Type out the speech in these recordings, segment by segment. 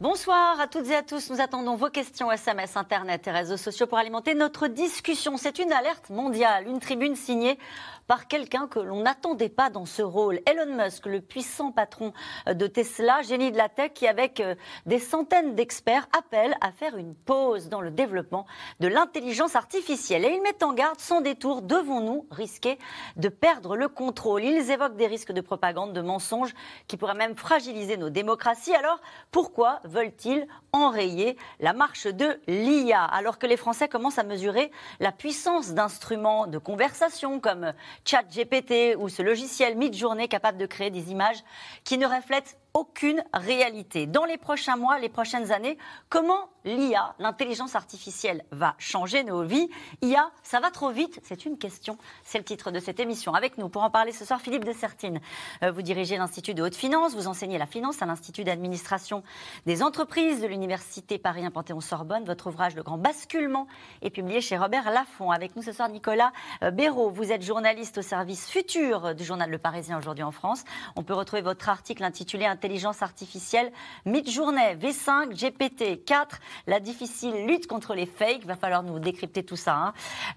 Bonsoir à toutes et à tous. Nous attendons vos questions SMS, Internet et réseaux sociaux pour alimenter notre discussion. C'est une alerte mondiale, une tribune signée par quelqu'un que l'on n'attendait pas dans ce rôle. Elon Musk, le puissant patron de Tesla, génie de la tech, qui avec euh, des centaines d'experts appelle à faire une pause dans le développement de l'intelligence artificielle. Et il met en garde, sans détour, devons-nous risquer de perdre le contrôle? Ils évoquent des risques de propagande, de mensonges qui pourraient même fragiliser nos démocraties. Alors pourquoi veulent-ils enrayer la marche de l'IA alors que les Français commencent à mesurer la puissance d'instruments de conversation comme ChatGPT ou ce logiciel Midjourney capable de créer des images qui ne reflètent aucune réalité. Dans les prochains mois, les prochaines années, comment l'IA, l'intelligence artificielle, va changer nos vies? IA, ça va trop vite? C'est une question. C'est le titre de cette émission. Avec nous, pour en parler ce soir, Philippe de Sertine. Euh, vous dirigez l'Institut de haute finance, vous enseignez la finance à l'Institut d'administration des entreprises de l'Université Paris 1 Panthéon-Sorbonne. Votre ouvrage Le Grand Basculement est publié chez Robert Laffont. Avec nous ce soir, Nicolas euh, Béraud. Vous êtes journaliste au service futur du journal Le Parisien aujourd'hui en France. On peut retrouver votre article intitulé intelligence artificielle, Midjourney, V5, GPT 4, la difficile lutte contre les fakes. Va falloir nous décrypter tout ça. Hein.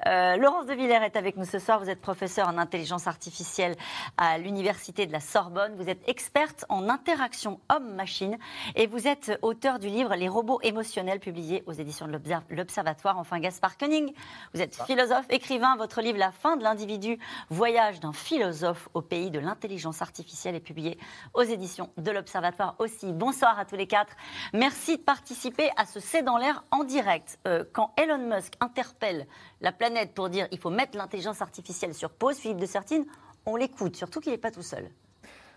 Euh, Laurence de Villers est avec nous ce soir. Vous êtes professeur en intelligence artificielle à l'université de la Sorbonne. Vous êtes experte en interaction homme-machine et vous êtes auteur du livre Les robots émotionnels publié aux éditions de l'Observatoire. Enfin, Gaspard Koenig, vous êtes philosophe, écrivain. Votre livre La fin de l'individu, voyage d'un philosophe au pays de l'intelligence artificielle est publié aux éditions de l'Observatoire aussi. Bonsoir à tous les quatre. Merci de participer à ce C'est dans l'air en direct. Euh, quand Elon Musk interpelle la planète pour dire il faut mettre l'intelligence artificielle sur pause, Philippe de Sertine, on l'écoute, surtout qu'il n'est pas tout seul.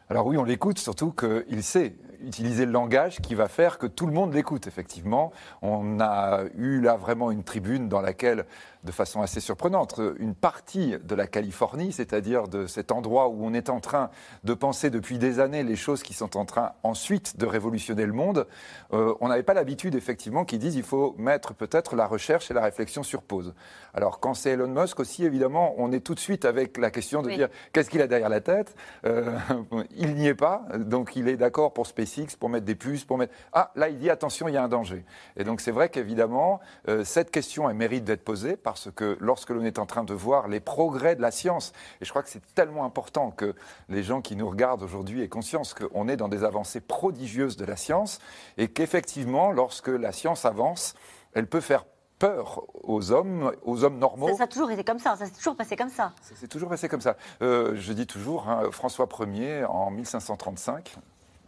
Alors oui, on l'écoute, surtout qu'il sait utiliser le langage qui va faire que tout le monde l'écoute, effectivement. On a eu là vraiment une tribune dans laquelle de façon assez surprenante. Une partie de la Californie, c'est-à-dire de cet endroit où on est en train de penser depuis des années les choses qui sont en train ensuite de révolutionner le monde, euh, on n'avait pas l'habitude effectivement qu'ils disent il faut mettre peut-être la recherche et la réflexion sur pause. Alors quand c'est Elon Musk aussi, évidemment, on est tout de suite avec la question de dire qu'est-ce qu'il a derrière la tête euh, Il n'y est pas, donc il est d'accord pour SpaceX, pour mettre des puces, pour mettre... Ah, là il dit attention, il y a un danger. Et donc c'est vrai qu'évidemment, euh, cette question, elle mérite d'être posée par parce que lorsque l'on est en train de voir les progrès de la science, et je crois que c'est tellement important que les gens qui nous regardent aujourd'hui aient conscience qu'on est dans des avancées prodigieuses de la science, et qu'effectivement, lorsque la science avance, elle peut faire peur aux hommes, aux hommes normaux. Ça, a toujours été comme ça, ça s'est toujours passé comme ça. Ça s'est toujours passé comme ça. Euh, je dis toujours, hein, François Ier, en 1535,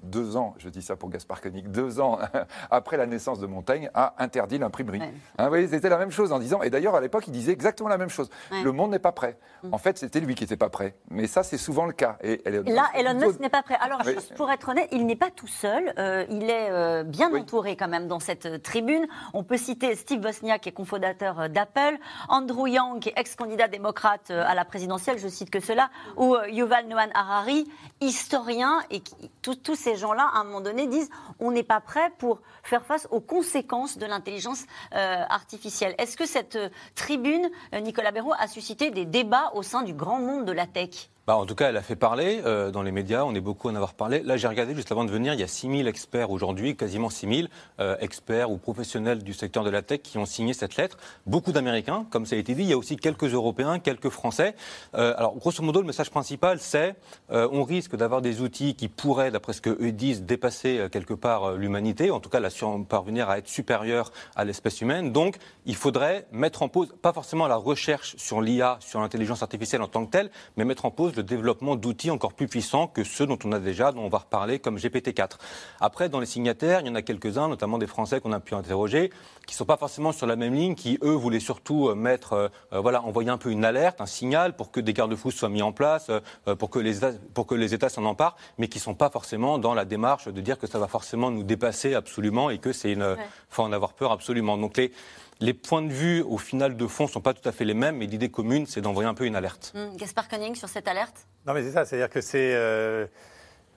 deux ans, je dis ça pour Gaspard Koenig, deux ans après la naissance de Montaigne, a interdit l'imprimerie. Hein, c'était la même chose en disant, et d'ailleurs à l'époque il disait exactement la même chose, le monde n'est pas prêt. Mm. En fait c'était lui qui n'était pas prêt, mais ça c'est souvent le cas. Et, Là Elon Musk n'est pas prêt. Alors pour être honnête, il n'est pas tout seul, euh, il est euh, bien entouré quand même dans cette euh, tribune. On peut citer Steve Wozniak qui est cofondateur d'Apple, Andrew Yang qui est ex-candidat démocrate à la présidentielle, je cite que cela, ou Yuval Noah Harari, historien, et tous ces ces gens-là, à un moment donné, disent on n'est pas prêt pour faire face aux conséquences de l'intelligence euh, artificielle. Est-ce que cette euh, tribune, euh, Nicolas Béraud, a suscité des débats au sein du grand monde de la tech? Bah, en tout cas, elle a fait parler euh, dans les médias, on est beaucoup à en avoir parlé. Là, j'ai regardé juste avant de venir, il y a 6000 experts aujourd'hui, quasiment 6000 euh, experts ou professionnels du secteur de la tech qui ont signé cette lettre. Beaucoup d'Américains, comme ça a été dit, il y a aussi quelques Européens, quelques Français. Euh, alors, grosso modo, le message principal, c'est on risque d'avoir des outils qui pourraient, d'après ce qu'eux disent, dépasser quelque part l'humanité, en tout cas la parvenir à être supérieur à l'espèce humaine. Donc, il faudrait mettre en pause, pas forcément la recherche sur l'IA, sur l'intelligence artificielle en tant que telle, mais mettre en pause le développement d'outils encore plus puissants que ceux dont on a déjà, dont on va reparler, comme GPT-4. Après, dans les signataires, il y en a quelques-uns, notamment des Français qu'on a pu interroger, qui ne sont pas forcément sur la même ligne, qui, eux, voulaient surtout euh, mettre, euh, euh, voilà, envoyer un peu une alerte, un signal pour que des garde-fous soient mis en place, pour, que les États, pour que les États s'en emparent, mais qui ne sont pas forcément dans la démarche de dire que ça va forcément nous dépasser absolument et que c'est une... faut en avoir peur absolument. Donc les les points de vue, au final, de fond, ne sont pas tout à fait les mêmes, mais l'idée commune, c'est d'envoyer un peu une alerte. Mmh. Gaspard Koenig, sur cette alerte? Non, mais c'est ça, c'est-à-dire que c'est euh,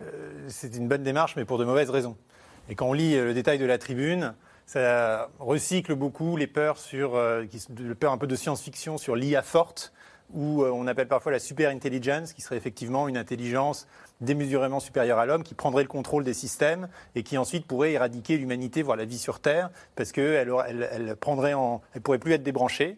euh, une bonne démarche, mais pour de mauvaises raisons. Et quand on lit le détail de la tribune, ça recycle beaucoup les peurs sur, euh, le peur un peu de science-fiction sur l'IA forte, ou on appelle parfois la super intelligence, qui serait effectivement une intelligence démesurément supérieure à l'homme, qui prendrait le contrôle des systèmes et qui ensuite pourrait éradiquer l'humanité, voire la vie sur Terre, parce qu'elle elle, elle, prendrait en, elle pourrait plus être débranchée,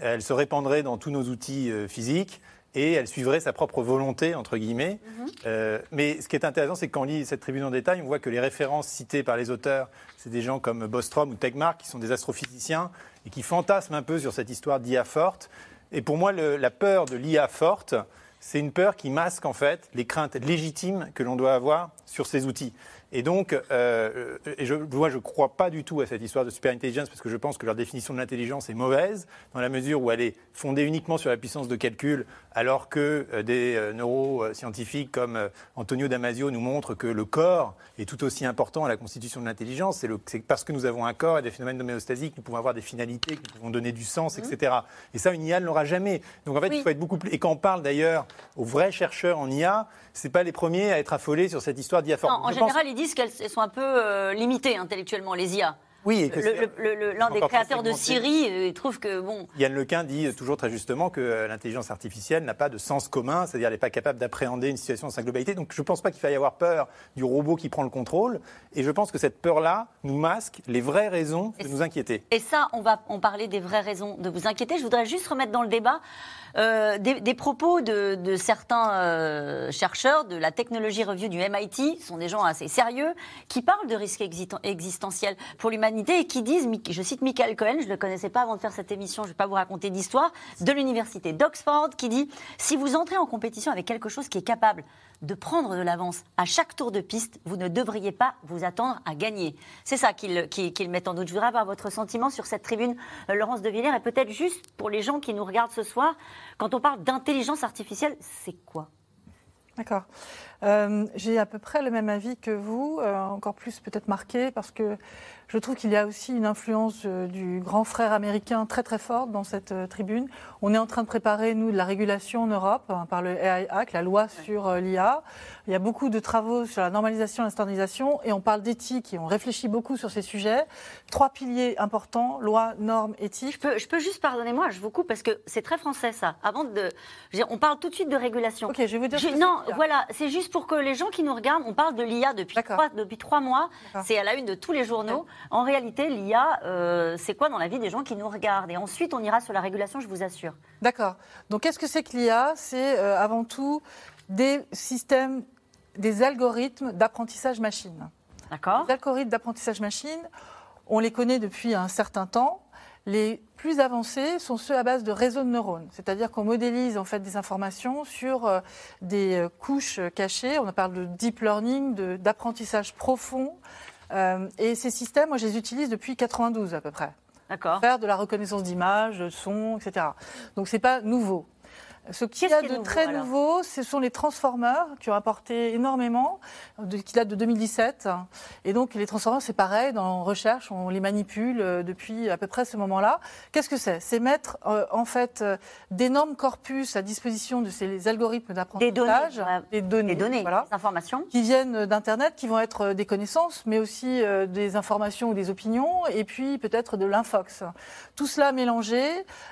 elle se répandrait dans tous nos outils euh, physiques et elle suivrait sa propre volonté, entre guillemets. Mhm. Euh, mais ce qui est intéressant, c'est que quand on lit cette tribune en détail, on voit que les références citées par les auteurs, c'est des gens comme Bostrom ou Tegmark, qui sont des astrophysiciens et qui fantasment un peu sur cette histoire d'IA forte. Et pour moi, le, la peur de l'IA forte, c'est une peur qui masque en fait les craintes légitimes que l'on doit avoir sur ces outils. Et donc, euh, et je, moi, je ne crois pas du tout à cette histoire de super intelligence parce que je pense que leur définition de l'intelligence est mauvaise dans la mesure où elle est fondée uniquement sur la puissance de calcul, alors que euh, des euh, neuroscientifiques comme euh, Antonio Damasio nous montrent que le corps est tout aussi important à la constitution de l'intelligence. C'est parce que nous avons un corps et des phénomènes d'homéostasie que nous pouvons avoir des finalités, que nous pouvons donner du sens, mmh. etc. Et ça, une IA ne l'aura jamais. Donc en fait, il faut être beaucoup plus. Et quand on parle d'ailleurs aux vrais chercheurs en IA, c'est pas les premiers à être affolés sur cette histoire d'IA. En général, disent qu'elles sont un peu euh, limitées intellectuellement, les IA. Oui, l'un des créateurs de Siri euh, trouve que bon. Yann Lequin dit toujours très justement que euh, l'intelligence artificielle n'a pas de sens commun, c'est-à-dire elle n'est pas capable d'appréhender une situation dans sa globalité. Donc je ne pense pas qu'il faille avoir peur du robot qui prend le contrôle. Et je pense que cette peur-là nous masque les vraies raisons de nous inquiéter. Et ça, on va en parler des vraies raisons de vous inquiéter. Je voudrais juste remettre dans le débat euh, des, propos de, certains euh, chercheurs de la Technology Review du MIT, ce sont des gens assez sérieux, qui parlent de risques existentiels pour l'humanité et qui disent, je cite Michael Cohen, je ne le connaissais pas avant de faire cette émission, je ne vais pas vous raconter d'histoire, de l'université d'Oxford, qui dit, si vous entrez en compétition avec quelque chose qui est capable de prendre de l'avance à chaque tour de piste, vous ne devriez pas vous attendre à gagner. C'est ça qu'il qu met en doute. Je voudrais avoir votre sentiment sur cette tribune, euh, Laurence de Villers, et peut-être juste pour les gens qui nous regardent ce soir, quand on parle d'intelligence artificielle, c'est quoi? D'accord. Euh, j'ai à peu près le même avis que vous, euh, encore plus peut-être marqué, parce que je trouve qu'il y a aussi une influence euh, du grand frère américain très très forte dans cette tribune. On est en train de préparer, nous, de la régulation en Europe hein, par le AI Act, la loi sur l'IA. Il y a beaucoup de travaux sur la normalisation et la standardisation et on parle d'éthique et on réfléchit beaucoup sur ces sujets. Trois piliers importants, loi, normes, éthique. Je peux, je peux juste, pardonnez-moi, je vous coupe parce que c'est très français ça. Avant de. on parle tout de suite de régulation. Ok, je vais vous dire. non, voilà, c'est juste pour que les gens qui nous regardent, on parle de l'IA depuis trois, depuis trois mois. C'est à la une de tous les journaux. En réalité, l'IA, euh, c'est quoi dans la vie des gens qui nous regardent? Et ensuite, on ira sur la régulation, je vous assure. D'accord. Donc, qu'est-ce que c'est que l'IA C'est euh, avant tout des systèmes, des algorithmes d'apprentissage machine. D'accord. Les algorithmes d'apprentissage machine, on les connaît depuis un certain temps. Les plus avancés sont ceux à base de réseaux de neurones, c'est-à-dire qu'on modélise en fait des informations sur euh, des couches cachées. On parle de deep learning, d'apprentissage profond euh, et ces systèmes, moi, je les utilise depuis 92 à peu près. D'accord. Faire de la reconnaissance d'image, de son, etc. Donc, c'est pas nouveau. Ce qu'il y a de très nouveau, ce sont les transformers qui ont apporté énormément, qui datent de 2017. Et donc les transformers, c'est pareil, dans recherche, on les manipule euh, depuis à peu près ce moment-là. Qu'est-ce que c'est? C'est mettre euh, en fait euh, d'énormes corpus à disposition de ces algorithmes d'apprentissage, des données, des données, voilà, des informations qui viennent d'Internet, qui vont être des connaissances, mais aussi des informations ou des opinions, et puis peut-être de l'infox. Tout cela mélangé,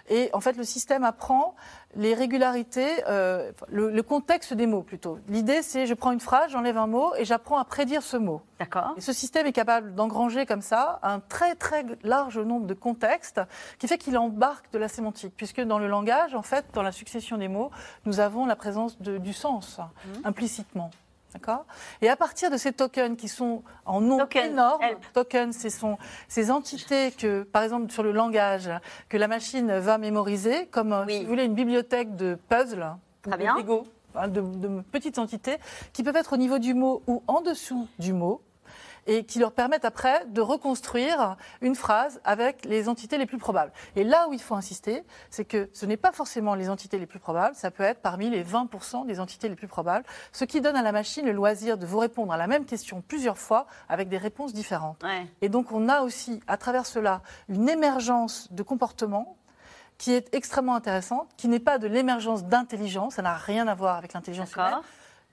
et en fait le système apprend les régularités, euh, le, contexte des mots plutôt. L'idée, c'est je prends une phrase, j'enlève un mot et j'apprends à prédire ce mot. D'accord. Et ce système est capable d'engranger comme ça un très très large nombre de contextes qui fait qu'il embarque de la sémantique, puisque dans le langage, en fait, dans la succession des mots, nous avons la présence du sens mmh. implicitement. D'accord Et à partir de ces tokens qui sont en nombre énorme, tokens, ce sont ces entités que, par exemple, sur le langage, que la machine va mémoriser, comme, euh, si vous voulez, une bibliothèque de puzzles, de Lego, de, de petites entités, qui peuvent être au niveau du mot ou en dessous du mot, et qui leur permettent après de reconstruire une phrase avec les entités les plus probables. Et là où il faut insister, c'est que ce n'est pas forcément les entités les plus probables, ça peut être parmi les 20% des entités les plus probables, ce qui donne à la machine le loisir de vous répondre à la même question plusieurs fois avec des réponses différentes. Et donc on a aussi, à travers cela, une émergence de comportements qui est extrêmement intéressante, qui n'est pas de l'émergence d'intelligence, ça n'a rien à voir avec l'intelligence humaine,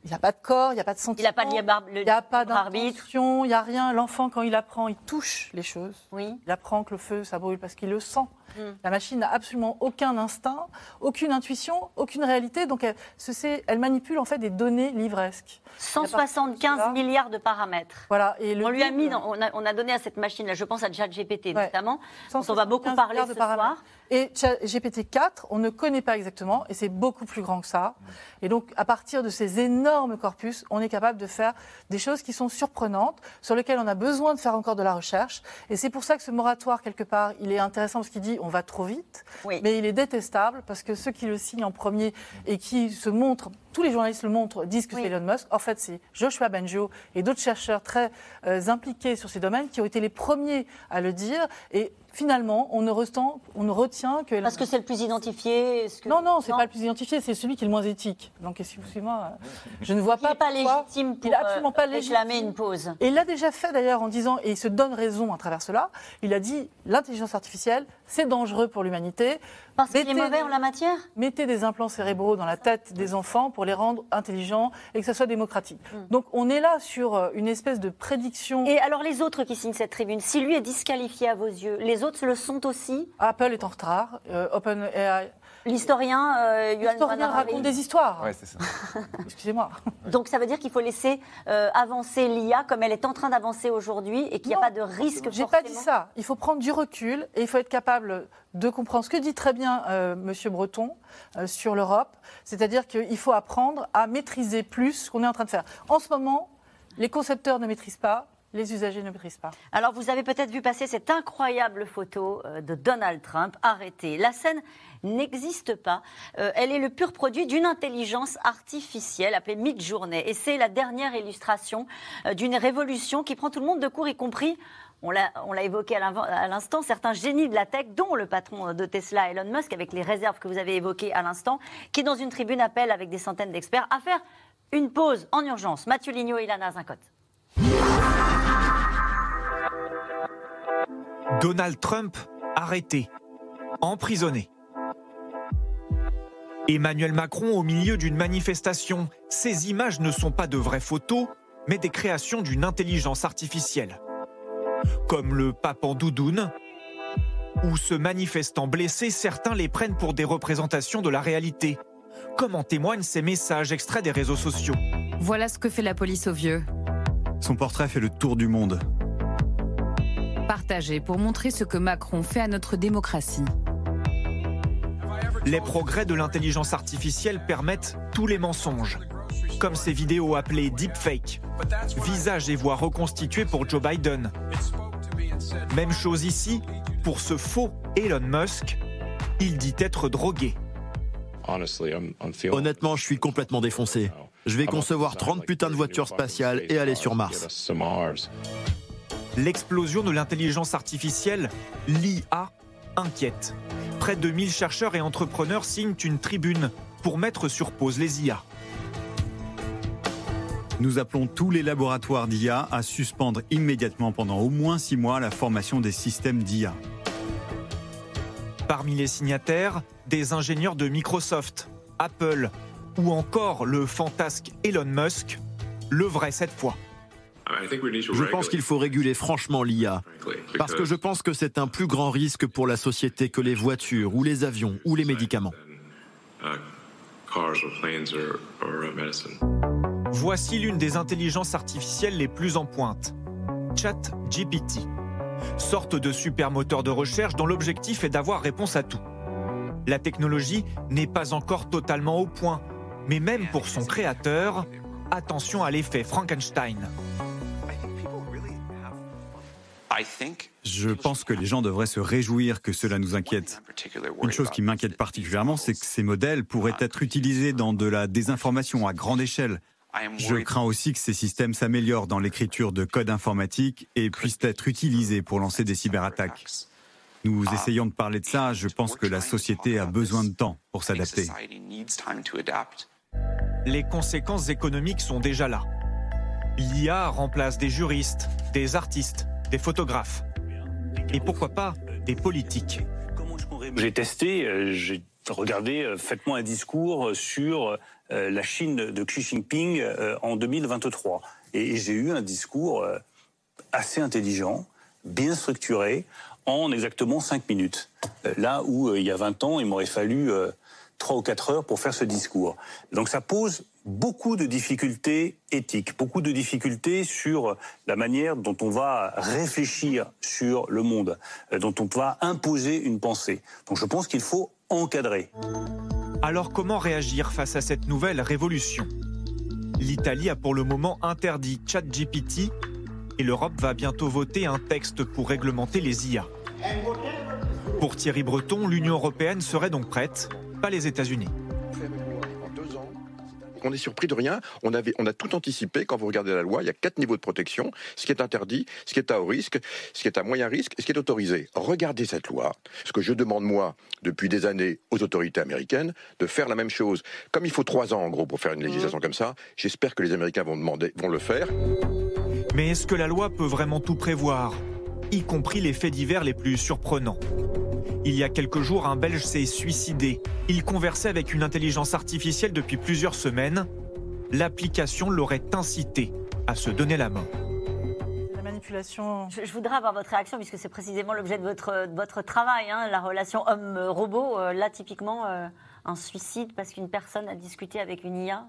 Il n'y a pas de corps, il n'y a pas de sentiment. Il n'a pas de Il n'y a pas d'intention, il n'y a rien. L'enfant, quand il apprend, il touche les choses. Oui. Il apprend que le feu, ça brûle parce qu'il le sent. Mm. La machine n'a absolument aucun instinct, aucune intuition, aucune réalité. Donc, elle, elle manipule en fait des données livresques. 175 Là. milliards de paramètres. Voilà. Et le On lui a mis, dans- on, a, on a donné à cette machine-là, je pense à ChatGPT Ouais. notamment, dont on va beaucoup 175 parler ce soir. Et GPT-4, on ne connaît pas exactement, et c'est beaucoup plus grand que ça. Et donc, à partir de ces énormes corpus, on est capable de faire des choses qui sont surprenantes, sur lesquelles on a besoin de faire encore de la recherche. Et c'est pour ça que ce moratoire, quelque part, il est intéressant parce qu'il dit on va trop vite, Oui. mais il est détestable parce que ceux qui le signent en premier et qui se montrent, tous les journalistes le montrent, disent que Oui. c'est Elon Musk. En fait, c'est Joshua Bengio et d'autres chercheurs très euh, impliqués sur ces domaines qui ont été les premiers à le dire. Et finalement, on ne, retient, on ne retient que Elon Parce que c'est le plus identifié. est-ce que- Non, non, c'est pas le plus identifié, c'est celui qui est le moins éthique. Donc, excusez-moi, euh, je ne vois Il pas. n'est pas pourquoi- légitime pour il absolument pas euh, réclamer une pause. Et il l'a déjà fait d'ailleurs en disant, et il se donne raison à travers cela, il a dit l'intelligence artificielle, c'est dangereux pour l'humanité. Parce qu'il est Mettez mauvais des- en la matière Mettez des implants cérébraux dans la tête des enfants pour les rendre intelligents et que ça soit démocratique. Donc on est là sur euh, une espèce de prédiction. Et alors les autres qui signent cette tribune, si lui est disqualifié à vos yeux, les autres le sont aussi? Apple est en retard, euh, OpenAI. L'historien euh, L'historien raconte des histoires. Ouais, c'est ça. Excusez-moi. Donc ça veut dire qu'il faut laisser euh, avancer l'IA comme elle est en train d'avancer aujourd'hui et qu'il n'y a pas de risque J'ai pas dit ça. Il faut prendre du recul et il faut être capable de comprendre ce que dit très bien euh, Monsieur Breton euh, sur l'Europe, c'est-à-dire qu'il faut apprendre à maîtriser plus ce qu'on est en train de faire. En ce moment, les concepteurs ne maîtrisent pas, les usagers ne maîtrisent pas. Alors, vous avez peut-être vu passer cette incroyable photo euh, de Donald Trump arrêté. La scène n'existe pas. Euh, elle est le pur produit d'une intelligence artificielle appelée Midjourney. Et c'est la dernière illustration euh, d'une révolution qui prend tout le monde de court, y compris, on l'a évoqué à l'instant, certains génies de la tech, dont le patron de Tesla, Elon Musk, avec les réserves que vous avez évoquées à l'instant, qui, dans une tribune, appelle avec des centaines d'experts à faire une pause en urgence. Mathieu Lignot et Ilana Zincotte. Donald Trump arrêté, emprisonné. Emmanuel Macron au milieu d'une manifestation. Ces images ne sont pas de vraies photos, mais des créations d'une intelligence artificielle. Comme le pape en doudoune, ou ce manifestant blessé, certains les prennent pour des représentations de la réalité, comme en témoignent ces messages extraits des réseaux sociaux. Voilà ce que fait la police aux vieux. Son portrait fait le tour du monde. Partagé pour montrer ce que Macron fait à notre démocratie. Les progrès de l'intelligence artificielle permettent tous les mensonges, comme ces vidéos appelées deepfake, visage et voix reconstitués pour Joe Biden. Même chose ici, pour ce faux Elon Musk, il dit être drogué. Honnêtement, je suis complètement défoncé. Je vais concevoir 30 putains de voitures spatiales et aller sur Mars. L'explosion de l'intelligence artificielle, l'IA, inquiète. Près de 1000 chercheurs et entrepreneurs signent une tribune pour mettre sur pause les IA. Nous appelons tous les laboratoires d'IA à suspendre immédiatement pendant au moins six mois la formation des systèmes d'IA. Parmi les signataires, des ingénieurs de Microsoft, Apple ou encore le fantasque Elon Musk, le vrai cette fois. Je pense qu'il faut réguler franchement l'IA, parce que je pense que c'est un plus grand risque pour la société que les voitures ou les avions ou les médicaments. Voici l'une des intelligences artificielles les plus en pointe. ChatGPT. Sorte de super moteur de recherche dont l'objectif est d'avoir réponse à tout. La technologie n'est pas encore totalement au point, mais même pour son créateur, attention à l'effet Frankenstein. Je pense que les gens devraient se réjouir que cela nous inquiète. Une chose qui m'inquiète particulièrement, c'est que ces modèles pourraient être utilisés dans de la désinformation à grande échelle. Je crains aussi que ces systèmes s'améliorent dans l'écriture de code informatique et puissent être utilisés pour lancer des cyberattaques. Nous essayons de parler de ça, je pense que la société a besoin de temps pour s'adapter. Les conséquences économiques sont déjà là. L'IA remplace des juristes, des artistes, des photographes. Et pourquoi pas des politiques. J'ai testé, euh, j'ai regardez, faites-moi un discours sur la Chine de Xi Jinping en 2023. Et j'ai eu un discours assez intelligent, bien structuré, en exactement 5 minutes. Là où il y a 20 ans, il m'aurait fallu 3 ou 4 heures pour faire ce discours. Donc ça pose beaucoup de difficultés éthiques, beaucoup de difficultés sur la manière dont on va réfléchir sur le monde, euh, dont on va imposer une pensée. Donc je pense qu'il faut encadrer. Alors comment réagir face à cette nouvelle révolution? L'Italie a pour le moment interdit ChatGPT et l'Europe va bientôt voter un texte pour réglementer les IA. Pour Thierry Breton, l'Union européenne serait donc prête, pas les États-Unis on est surpris de rien. On, a tout anticipé. Quand vous regardez la loi, il y a quatre niveaux de protection. Ce qui est interdit, ce qui est à haut risque, ce qui est à moyen risque ce qui est autorisé. Regardez cette loi. Ce que je demande, moi, depuis des années aux autorités américaines, de faire la même chose. Comme il faut trois ans, en gros, pour faire une législation comme ça, j'espère que les Américains vont, demander, vont le faire. Mais est-ce que la loi peut vraiment tout prévoir? Y compris les faits divers les plus surprenants. Il y a quelques jours, un Belge s'est suicidé. Il conversait avec une intelligence artificielle depuis plusieurs semaines. L'application l'aurait incité à se donner la main. La manipulation. Je, voudrais avoir votre réaction, puisque c'est précisément l'objet de votre, votre travail, hein, la relation homme-robot. Euh, là, typiquement, euh, un suicide parce qu'une personne a discuté avec une IA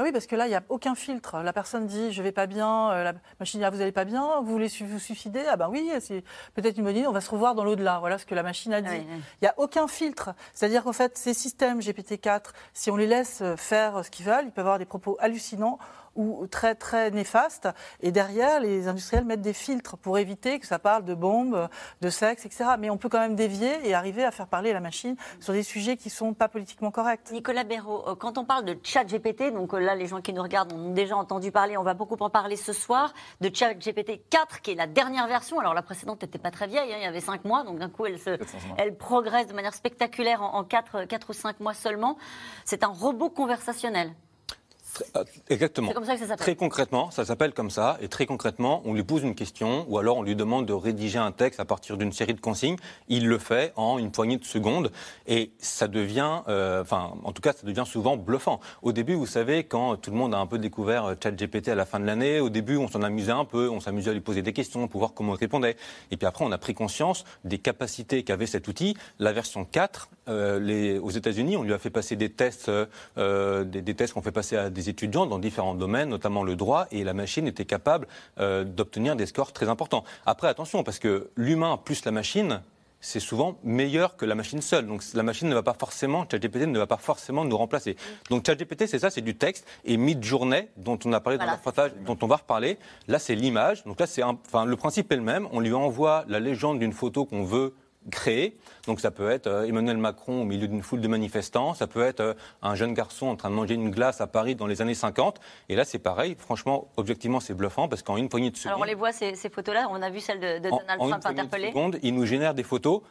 ah oui, parce que là, il n'y a aucun filtre. La personne dit je vais pas bien, euh, la machine dit ah, vous allez pas bien, vous voulez vous suicider? Ah ben oui, c'est peut-être une bonne idée, on va se revoir dans l'au-delà. Voilà ce que la machine a dit. Il n'y a aucun filtre. C'est-à-dire qu'en fait, ces systèmes GPT-4, si on les laisse faire ce qu'ils veulent, ils peuvent avoir des propos hallucinants ou très très néfaste. Et derrière, les industriels mettent des filtres pour éviter que ça parle de bombes, de sexe, etc. Mais on peut quand même dévier et arriver à faire parler la machine sur des sujets qui ne sont pas politiquement corrects. Nicolas Béraud, euh, quand on parle de chat GPT, donc euh, là les gens qui nous regardent ont déjà entendu parler, on va beaucoup en parler ce soir, de chat GPT 4 qui est la dernière version. Alors la précédente n'était pas très vieille, hein, il y avait 5 mois, donc d'un coup elle, se, elle progresse de manière spectaculaire en, en 4, 4 ou 5 mois seulement. C'est un robot conversationnel. Euh, exactement. comme ça que ça s'appelle. Très concrètement, ça s'appelle comme ça. Et très concrètement, on lui pose une question ou alors on lui demande de rédiger un texte à partir d'une série de consignes. Il le fait en une poignée de secondes. Et ça devient, euh, enfin, en tout cas, ça devient souvent bluffant. Au début, vous savez, quand tout le monde a un peu découvert euh, ChatGPT à la fin de l'année, au début, on s'en amusait un peu, on s'amusait à lui poser des questions pour voir comment il répondait. Et puis après, on a pris conscience des capacités qu'avait cet outil. La version 4, les, aux États-Unis, on lui a fait passer des tests, des, des tests qu'on fait passer à des étudiants dans différents domaines, notamment le droit, et la machine était capable euh, d'obtenir des scores très importants. Après, attention, parce que l'humain plus la machine, c'est souvent meilleur que la machine seule. Donc la machine ne va pas forcément, ChatGPT ne va pas forcément nous remplacer. Donc ChatGPT, c'est ça, c'est du texte. Et Midjourney, dont on a parlé dans le reportage, dont on va reparler, là c'est l'image. Donc là, c'est, enfin, le principe est le même. On lui envoie la légende d'une photo qu'on veut créer. Donc ça peut être euh, Emmanuel Macron au milieu d'une foule de manifestants, ça peut être euh, un jeune garçon en train de manger une glace à Paris dans les années 50. Et là, c'est pareil. Franchement, objectivement, c'est bluffant parce qu'en une poignée de secondes. Alors on les voit ces, photos-là. On a vu celle de, Donald Trump interpellé. secondes, il nous génère des photos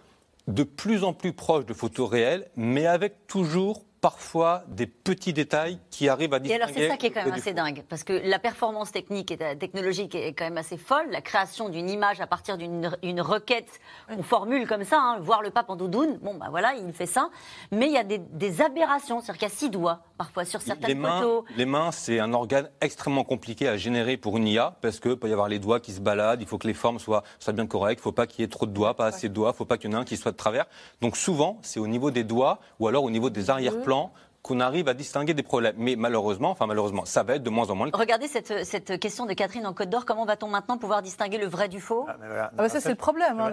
de plus en plus proches de photos réelles, mais avec toujours parfois des petits détails qui arrivent à distinguer. Et alors c'est ça qui est quand même assez dingue, parce que la performance technique et technologique est quand même assez folle. La création d'une image à partir d'une requête, on formule comme ça, hein, voir le pape en doudoune, bon ben voilà, il fait ça. Mais il y a des, aberrations, c'est-à-dire qu'il y a six doigts parfois sur certaines les mains, photos. Les mains, c'est un organe extrêmement compliqué à générer pour une IA, parce que peut y avoir les doigts qui se baladent, il faut que les formes soient, soient bien correctes, il ne faut pas qu'il y ait trop de doigts, pas assez de doigts, il ne faut pas qu'il y en ait un qui soit de travers. Donc souvent, c'est au niveau des doigts ou alors au niveau des arrière plans qu'on arrive à distinguer des problèmes. Mais malheureusement, enfin malheureusement, ça va être de moins en moins. Regardez cette, cette question de Catherine en Côte d'Or. Comment va-t-on maintenant pouvoir distinguer le vrai du faux? Ah, ah bah Ça, c'est le problème, hein,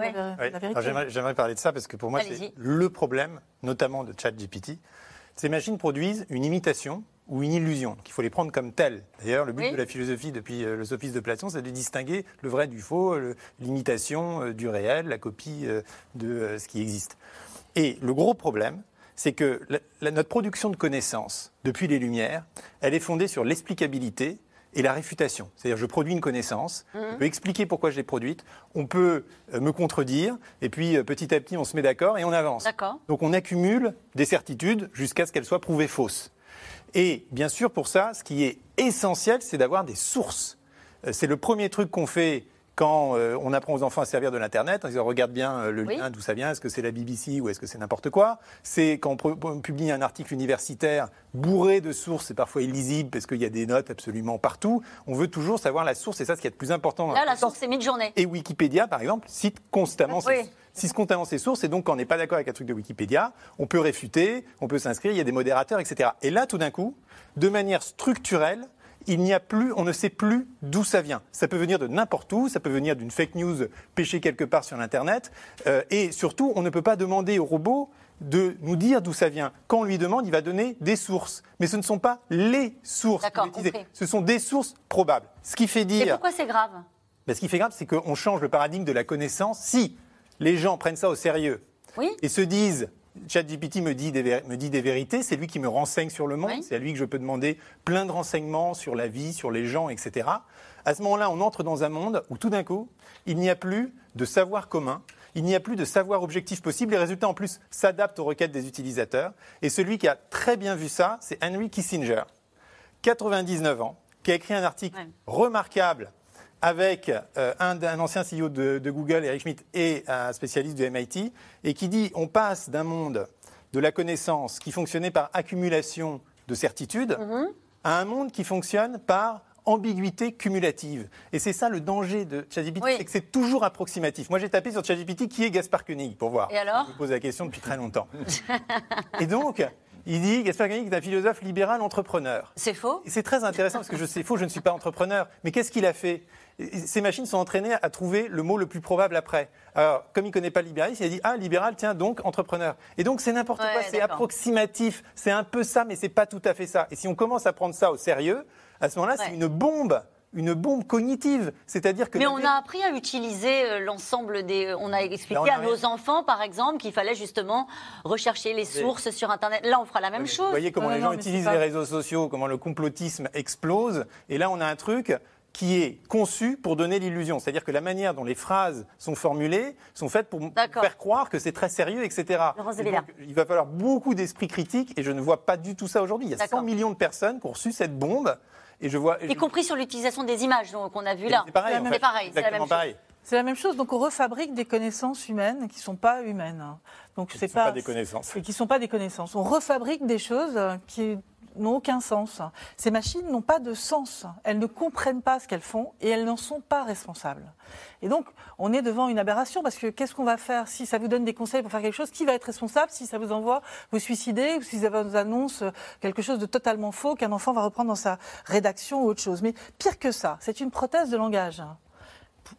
J'aimerais parler de ça parce que pour moi, c'est le problème, notamment de ChatGPT. Ces machines produisent une imitation ou une illusion. Il faut les prendre comme telles. D'ailleurs, le but de la philosophie depuis euh, le sophisme de Platon, c'est de distinguer le vrai du faux, l'imitation euh, du réel, la copie euh, de ce qui existe. Et le gros problème, c'est que notre production de connaissances depuis les Lumières, elle est fondée sur l'explicabilité et la réfutation. C'est-à-dire, je produis une connaissance, je mmh. peux expliquer pourquoi je l'ai produite, on peut euh, me contredire, et puis euh, petit à petit, on se met d'accord et on avance. Donc, on accumule des certitudes jusqu'à ce qu'elles soient prouvées fausses. Et bien sûr, pour ça, ce qui est essentiel, c'est d'avoir des sources. Euh, c'est le premier truc qu'on fait quand euh, on apprend aux enfants à servir de l'Internet, on disant regarde bien euh, le Oui. lien, d'où ça vient, est-ce que c'est la BBC ou est-ce que c'est n'importe quoi C'est quand on, publie un article universitaire bourré de sources et parfois illisible parce qu'il y a des notes absolument partout. On veut toujours savoir la source et ça, c'est ce qui est le plus important. Là, la source, c'est mid-journée. Et Wikipédia, par exemple, cite constamment ses, Oui. cite constamment ses sources. Et donc, quand on n'est pas d'accord avec un truc de Wikipédia, on peut réfuter, on peut s'inscrire, il y a des modérateurs, etc. Et là, tout d'un coup, de manière structurelle, il n'y a plus, on ne sait plus d'où ça vient. Ça peut venir de n'importe où, ça peut venir d'une fake news pêchée quelque part sur l'Internet. Euh, et surtout, on ne peut pas demander au robot de nous dire d'où ça vient. Quand on lui demande, il va donner des sources. Mais ce ne sont pas les sources. Ce sont des sources probables. Ce qui fait Et dire... pourquoi c'est grave? Ben, ce qui fait grave, c'est qu'on change le paradigme de la connaissance. Si les gens prennent ça au sérieux Oui. et se disent ChatGPT me dit des, me dit des vérités, c'est lui qui me renseigne sur le monde, Oui. c'est à lui que je peux demander plein de renseignements sur la vie, sur les gens, etc. À ce moment-là, on entre dans un monde où tout d'un coup, il n'y a plus de savoir commun, il n'y a plus de savoir objectif possible. Les résultats, en plus, s'adaptent aux requêtes des utilisateurs. Et celui qui a très bien vu ça, c'est Henry Kissinger, 99 ans, qui a écrit un article Ouais. remarquable avec euh, un, un ancien CEO de, de Google, Eric Schmidt, et un spécialiste du MIT, et qui dit on passe d'un monde de la connaissance qui fonctionnait par accumulation de certitudes Mhm. à un monde qui fonctionne par ambiguïté cumulative. Et c'est ça le danger de ChatGPT, Oui. c'est que c'est toujours approximatif. Moi, j'ai tapé sur ChatGPT qui est Gaspard Koenig pour voir. Et alors Je me pose la question depuis très longtemps. et donc, il dit Gaspard Koenig est un philosophe libéral entrepreneur. C'est faux C'est très intéressant parce que je sais faux, je ne suis pas entrepreneur. Mais qu'est-ce qu'il a fait? Ces machines sont entraînées à trouver le mot le plus probable après. Alors, comme il ne connaît pas le libéralisme, il a dit Ah, libéral, tiens, donc entrepreneur. Et donc, c'est n'importe Ouais, quoi, c'est approximatif, c'est un peu ça, mais c'est pas tout à fait ça. Et si on commence à prendre ça au sérieux, à ce moment-là, Ouais. c'est une bombe, une bombe cognitive. C'est-à-dire que. Mais on a appris à utiliser euh, l'ensemble des. On a expliqué on a à rien. nos enfants, par exemple, qu'il fallait justement rechercher les sources sur Internet. Là, on fera la même Vous chose. voyez comment Non, les non, gens utilisent pas- les réseaux sociaux, comment le complotisme explose. Et là, on a un truc qui est conçu pour donner l'illusion. C'est-à-dire que la manière dont les phrases sont formulées sont faites pour faire croire que c'est très sérieux, etc. Et donc, il va falloir beaucoup d'esprit critique et je ne vois pas du tout ça aujourd'hui. Il y a 100 D'accord. millions de personnes qui ont reçu cette bombe et je vois... et Y je- compris sur l'utilisation des images qu'on a vues là. C'est pareil, C'est pareil, c'est la Exactement même chose. pareil. C'est la même chose. Donc on refabrique des connaissances humaines qui ne sont pas humaines. hein. Donc Ce c'est ne sont pas des connaissances. et qui ne sont pas des connaissances. On refabrique des choses euh, qui n'ont aucun sens. Ces machines n'ont pas de sens. Elles ne comprennent pas ce qu'elles font et elles n'en sont pas responsables. Et donc, on est devant une aberration parce que qu'est-ce qu'on va faire si ça vous donne des conseils pour faire quelque chose Qui va être responsable si ça vous envoie vous suicider ou si ça vous annonce quelque chose de totalement faux qu'un enfant va reprendre dans sa rédaction ou autre chose? Mais pire que ça, c'est une prothèse de langage.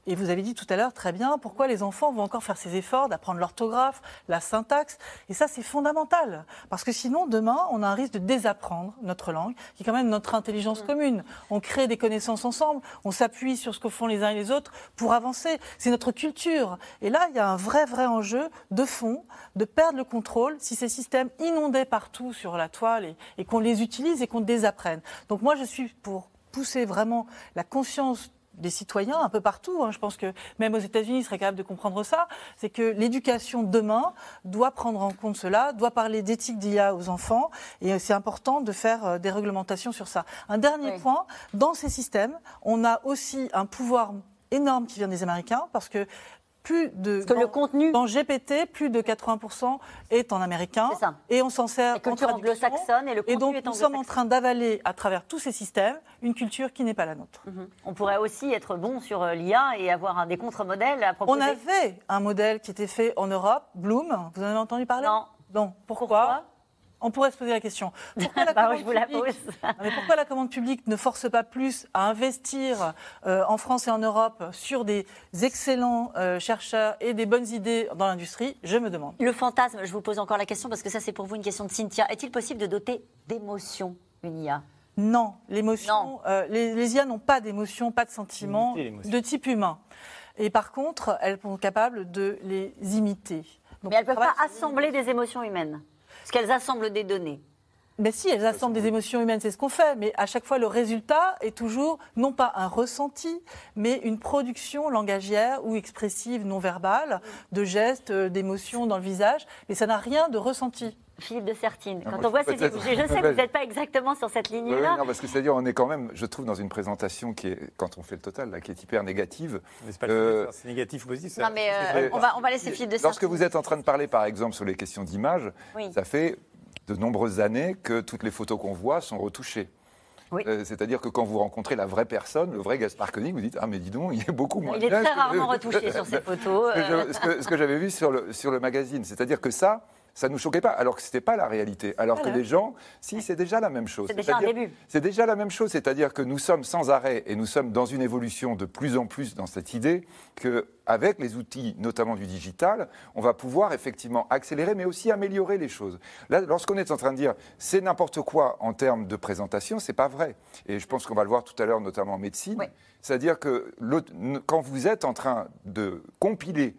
Et vous avez dit tout à l'heure très bien pourquoi les enfants vont encore faire ces efforts d'apprendre l'orthographe, la syntaxe? Et ça, c'est fondamental. Parce que sinon, demain, on a un risque de désapprendre notre langue, qui est quand même notre intelligence commune. On crée des connaissances ensemble, on s'appuie sur ce que font les uns et les autres pour avancer. C'est notre culture. Et là, il y a un vrai, vrai enjeu de fond, de perdre le contrôle si ces systèmes inondaient partout sur la toile et, et qu'on les utilise et qu'on désapprenne. Donc moi, je suis pour pousser vraiment la conscience des citoyens un peu partout. hein. Je pense que même aux États-Unis, ils seraient capables de comprendre ça. C'est que l'éducation demain doit prendre en compte cela, doit parler d'éthique d'IA aux enfants, et euh, c'est important de faire euh, des réglementations sur ça. Un dernier Oui. point, dans ces systèmes, on a aussi un pouvoir énorme qui vient des Américains, parce que plus de Parce que le contenu, dans GPT, plus de 80% est en américain, ça. et on s'en sert la culture anglo-saxonne et le Et contenu donc, est nous sommes en train d'avaler, à travers tous ces systèmes, une culture qui n'est pas la nôtre. Mhm. On pourrait aussi être bon sur euh, l'IA et avoir un des contre-modèles à On proposer. avait un modèle qui était fait en Europe, Bloom. Vous en avez entendu parler? Non. Non. Pourquoi, Pourquoi? On pourrait se poser la question. Pourquoi la, Bah commande je vous la publique- pose. Non, mais pourquoi la commande publique ne force pas plus à investir euh, en France et en Europe sur des excellents euh, chercheurs et des bonnes idées dans l'industrie? Je me demande. Le fantasme, je vous pose encore la question parce que ça c'est pour vous une question de Cynthia. Est-il possible de doter d'émotion une IA Non, l'émotion, euh, les, les IA n'ont pas d'émotion, pas de sentiments de type humain. Et par contre, elles sont capables de les imiter. Donc, Mais elles ne peuvent pas assembler des émotions humaines. Parce qu'elles assemblent des données. Mais si, elles assemblent des émotions humaines, c'est ce qu'on fait. Mais à chaque fois, le résultat est toujours non pas un ressenti, mais une production langagière ou expressive non verbale de gestes, euh, d'émotions dans le visage. Mais ça n'a rien de ressenti. Philippe de Sertine, quand on voit je- ces peut-être- je sais que vous n'êtes pas exactement sur cette ligne-là. oui, non, parce que c'est-à-dire, on est quand même, je trouve, dans une présentation qui est, quand on fait le total, là, qui est hyper négative. Mais c'est pas Euh, c'est négatif ou positif. Non, mais euh, on, va, on va laisser Philippe de Lorsque Sertine. vous êtes en train de parler, par exemple, sur les questions d'image, Oui. ça fait de nombreuses années que toutes les photos qu'on voit sont retouchées. Oui. Euh, C'est-à-dire que quand vous rencontrez la vraie personne, le vrai Gaspard Koenig, vous dites Ah, mais dis donc, il est beaucoup moins Il est bien très que- rarement retouché sur ces photos. ce que euh, que j'avais vu sur le, sur le magazine. C'est-à-dire que ça, ça nous choquait pas, alors que ce n'était pas la réalité. Alors que les gens, si, c'est déjà la même chose. C'est déjà un début. C'est déjà la même chose, c'est-à-dire que nous sommes sans arrêt et nous sommes dans une évolution de plus en plus dans cette idée que avec les outils, notamment du digital, on va pouvoir effectivement accélérer, mais aussi améliorer les choses. Là, lorsqu'on est en train de dire c'est n'importe quoi en termes de présentation, c'est pas vrai. Et je pense qu'on va le voir tout à l'heure, notamment en médecine. Oui. C'est-à-dire que quand vous êtes en train de compiler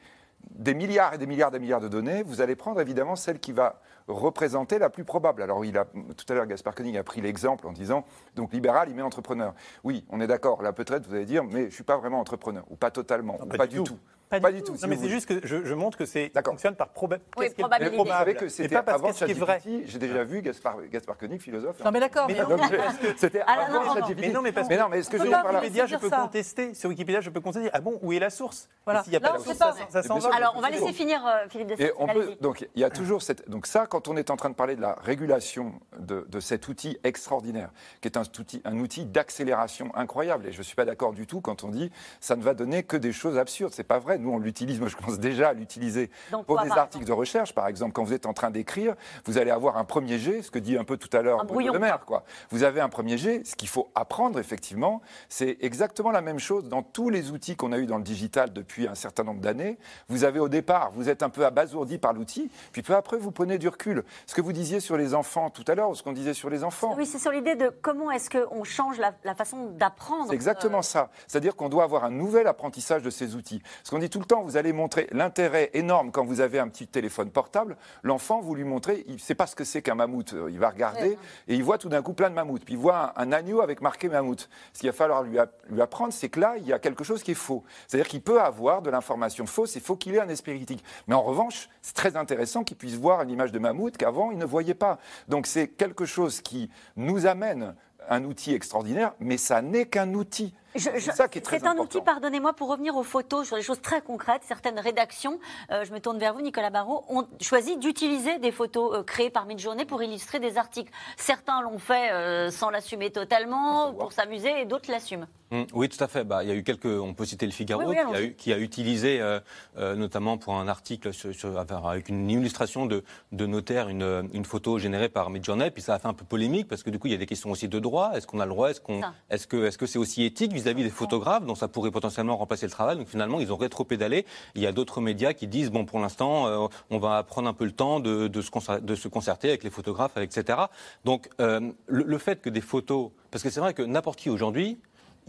des milliards et des milliards et des milliards de données, vous allez prendre évidemment celle qui va représenter la plus probable. Alors, il a, tout à l'heure, Gaspard Koenig a pris l'exemple en disant, donc libéral, il met entrepreneur. Oui, on est d'accord, là peut-être vous allez dire, mais je ne suis pas vraiment entrepreneur, ou pas totalement, ou pas pas, du du tout. tout. Pas Pas du tout. Non, mais c'est juste que je, je montre que c'est fonctionne par proba- Oui, qu'est-ce qui est probabilité. Savez probable. que c'était pas parce avant qu'est-ce qui est vrai. ChatGPT, j'ai déjà vu Gaspard, Gaspard Koenig, philosophe. Non, mais d'accord. Mais C'était non, avant non, non, ChatGPT. Mais non, mais parce que- non, mais ce que On je peut veux pas dire par là- mais Wikipédia, je peux ça. contester. Sur Wikipédia, je peux contester. Ah bon, où est la source? Voilà. S'il n'y a pas de source, ça, ça Mais s'envole. Alors, on va laisser finir euh, Philippe de Et Sertine. on peut, allez-y. donc il y a toujours cette, donc ça, quand on est en train de parler de la régulation de, cet outil extraordinaire, qui est un outil, un outil d'accélération incroyable, et je ne suis pas d'accord du tout quand on dit ça ne va donner que des choses absurdes. C'est pas vrai. Nous, on l'utilise. Moi, je commence déjà à l'utiliser pour des articles de recherche, par exemple. Quand vous êtes en train d'écrire, vous allez avoir un premier jet, ce que dit un peu tout à l'heure Bruno. Le Maire, quoi. Vous avez un premier jet. Ce qu'il faut apprendre, effectivement, c'est exactement la même chose dans tous les outils qu'on a eu dans le digital depuis un certain nombre d'années. Vous avez au départ, vous êtes un peu abasourdi par l'outil, puis peu après, vous prenez du recul. Ce que vous disiez sur les enfants tout à l'heure, ou ce qu'on disait sur les enfants. Oui, c'est sur l'idée de comment est-ce qu'on change la, la façon d'apprendre. C'est exactement euh, ça. C'est-à-dire qu'on doit avoir un nouvel apprentissage de ces outils. Ce qu'on dit tout le temps, vous allez montrer l'intérêt énorme quand vous avez un petit téléphone portable. L'enfant, vous lui montrez, il ne sait pas ce que c'est qu'un mammouth. Il va regarder Ouais. et il voit tout d'un coup plein de mammouths. Puis il voit un, un agneau avec marqué mammouth. Ce qu'il va falloir lui, app- lui apprendre, c'est que là, il y a quelque chose qui est faux. C'est-à-dire qu'il peut avoir de l'information fausse, il faut qu'il ait un esprit critique. Mais en revanche, c'est très intéressant qu'il puisse voir une image de mammouth qu'avant, il ne voyait pas. Donc c'est quelque chose qui nous amène un outil extraordinaire, mais ça n'est qu'un outil. C'est ça qui est très C'est un important. outil, pardonnez-moi, pour revenir aux photos, sur des choses très concrètes. Certaines rédactions, euh, je me tourne vers vous, Nicolas Barrault, ont choisi d'utiliser des photos euh, créées par Midjourney pour illustrer des articles. Certains l'ont fait euh, sans l'assumer totalement, pour s'amuser, et d'autres l'assument. Mm, Oui, tout à fait. Bah, il y a eu quelques. On peut citer le Figaro Oui, oui, qui, a allons-y. eu- qui a utilisé, euh, euh, notamment pour un article sur- sur- avec une illustration de, de notaire, une, une photo générée par Midjourney. Puis ça a fait un peu polémique parce que du coup, il y a des questions aussi de droit. Est-ce qu'on a le droit? Est-ce qu'on, est-ce que, est-ce que c'est aussi éthique vis-à-vis des photographes Donc ça pourrait potentiellement remplacer le travail. Donc finalement, ils ont rétro-pédalé. Il y a d'autres médias qui disent bon, pour l'instant, euh, on va prendre un peu le temps de, de se, concer- de se concerter avec les photographes, etc. Donc euh, le, le fait que des photos, parce que c'est vrai que n'importe qui aujourd'hui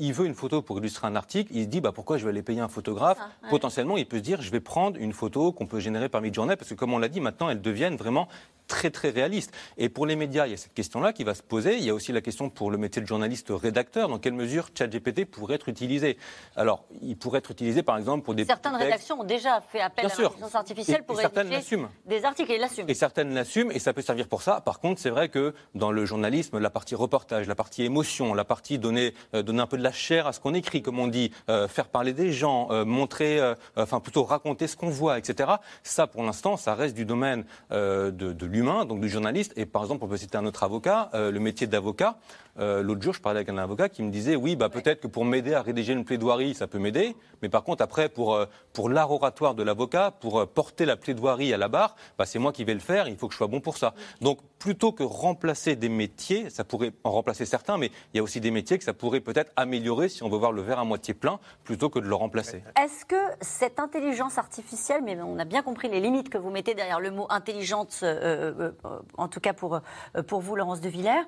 il veut une photo pour illustrer un article, il se dit bah, pourquoi je vais aller payer un photographe? Ah, ouais. Potentiellement, il peut se dire je vais prendre une photo qu'on peut générer par Midjourney, parce que comme on l'a dit, maintenant, elles deviennent vraiment très très réalistes. Et pour les médias, il y a cette question-là qui va se poser. Il y a aussi la question pour le métier de journaliste rédacteur, dans quelle mesure ChatGPT pourrait être utilisé? Alors, il pourrait être utilisé par exemple pour des Certaines rédactions ont déjà fait appel Bien à l'intelligence artificielle Et- pour et certaines rédiger l'assument. des articles, et l'assument. Et certaines l'assument et ça peut servir pour ça. Par contre, c'est vrai que dans le journalisme, la partie reportage, la partie émotion, la partie donner, euh, donner un peu de la chair à ce qu'on écrit, comme on dit, euh, faire parler des gens, euh, montrer, enfin plutôt raconter ce qu'on voit, etc. Ça, pour l'instant, ça reste du domaine de, de l'humain, donc du journaliste. Et par exemple, on peut citer un autre avocat, euh, le métier d'avocat. Euh, L'autre jour, je parlais avec un avocat qui me disait, oui, bah, peut-être que pour m'aider à rédiger une plaidoirie, ça peut m'aider, mais par contre, après, pour, euh, pour l'art oratoire de l'avocat, pour euh, porter la plaidoirie à la barre, bah, c'est moi qui vais le faire, il faut que je sois bon pour ça. Donc, plutôt que remplacer des métiers, ça pourrait en remplacer certains, mais il y a aussi des métiers que ça pourrait peut-être améliorer si on veut voir le verre à moitié plein, plutôt que de le remplacer. Est-ce que cette intelligence artificielle, mais on a bien compris les limites que vous mettez derrière le mot intelligence, euh, en tout cas pour, pour vous, Laurence de Villers,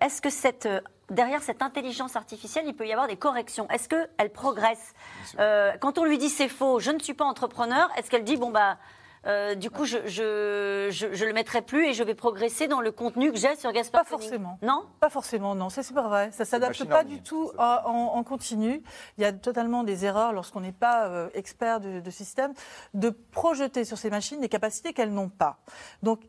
est-ce que cette, euh, derrière cette intelligence artificielle, il peut y avoir des corrections Est-ce qu'elle progresse Euh, Quand on lui dit c'est faux, je ne suis pas entrepreneur, est-ce qu'elle dit, bon, bah, euh, du coup, je, je, je, le mettrai plus et je vais progresser dans le contenu que j'ai sur Gaspard Pas forcément. Non Pas forcément, non. Ça, c'est pas vrai. Ça s'adapte pas du tout en, continu. Il y a totalement des erreurs lorsqu'on n'est pas euh, expert de, de, système de projeter sur ces machines des capacités qu'elles n'ont pas. Donc,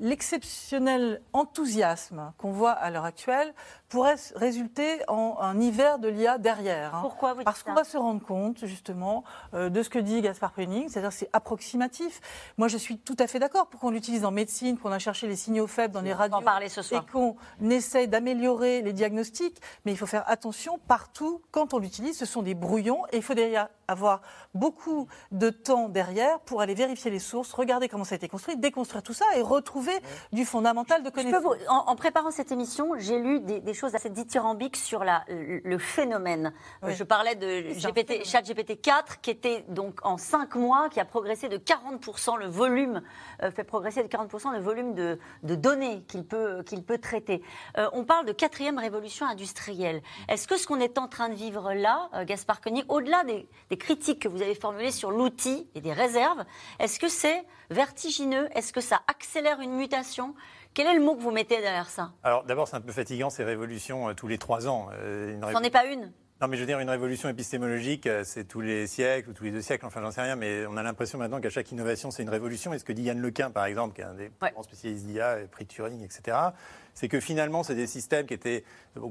l'exceptionnel enthousiasme qu'on voit à l'heure actuelle pourrait résulter en un hiver de l'IA derrière. Hein. Pourquoi vous Parce qu'on va se rendre compte, justement, euh, de ce que dit Gaspard Koenig, c'est-à-dire c'est approximatif. Moi, je suis tout à fait d'accord pour qu'on l'utilise en médecine, qu'on a cherché les signaux faibles dans les radios parler ce soir. et qu'on essaye d'améliorer les diagnostics, mais il faut faire attention partout quand on l'utilise. Ce sont des brouillons et il faut derrière avoir beaucoup de temps derrière pour aller vérifier les sources, regarder comment ça a été construit, déconstruire tout ça et retrouver du fondamental de connaissance. en, préparant cette émission, j'ai lu des, des choses assez dithyrambiques sur la, le phénomène. Je parlais de GPT, chat GPT 4 qui était donc en 5 mois, qui a progressé de 40% le volume, euh, fait progresser de 40% le volume de, de données qu'il peut, qu'il peut traiter. Euh, on parle de quatrième révolution industrielle. Est-ce que ce qu'on est en train de vivre là, euh, Gaspard Koenig, au-delà des, des critiques que vous avez formulées sur l'outil et des réserves, est-ce que c'est vertigineux? Est-ce que ça accélère une mutation? Quel est le mot que vous mettez derrière ça? Alors d'abord, c'est un peu fatigant ces révolutions euh, tous les trois ans. Euh, une est pas une? Non, mais je veux dire, une révolution épistémologique, euh, c'est tous les siècles ou tous les deux siècles, enfin, j'en sais rien, mais on a l'impression maintenant qu'à chaque innovation, c'est une révolution. Et ce que dit Yann Lequin, par exemple, qui est un des grands spécialistes d'IA, prix Turing, etc., c'est que finalement, c'est des systèmes qui, étaient,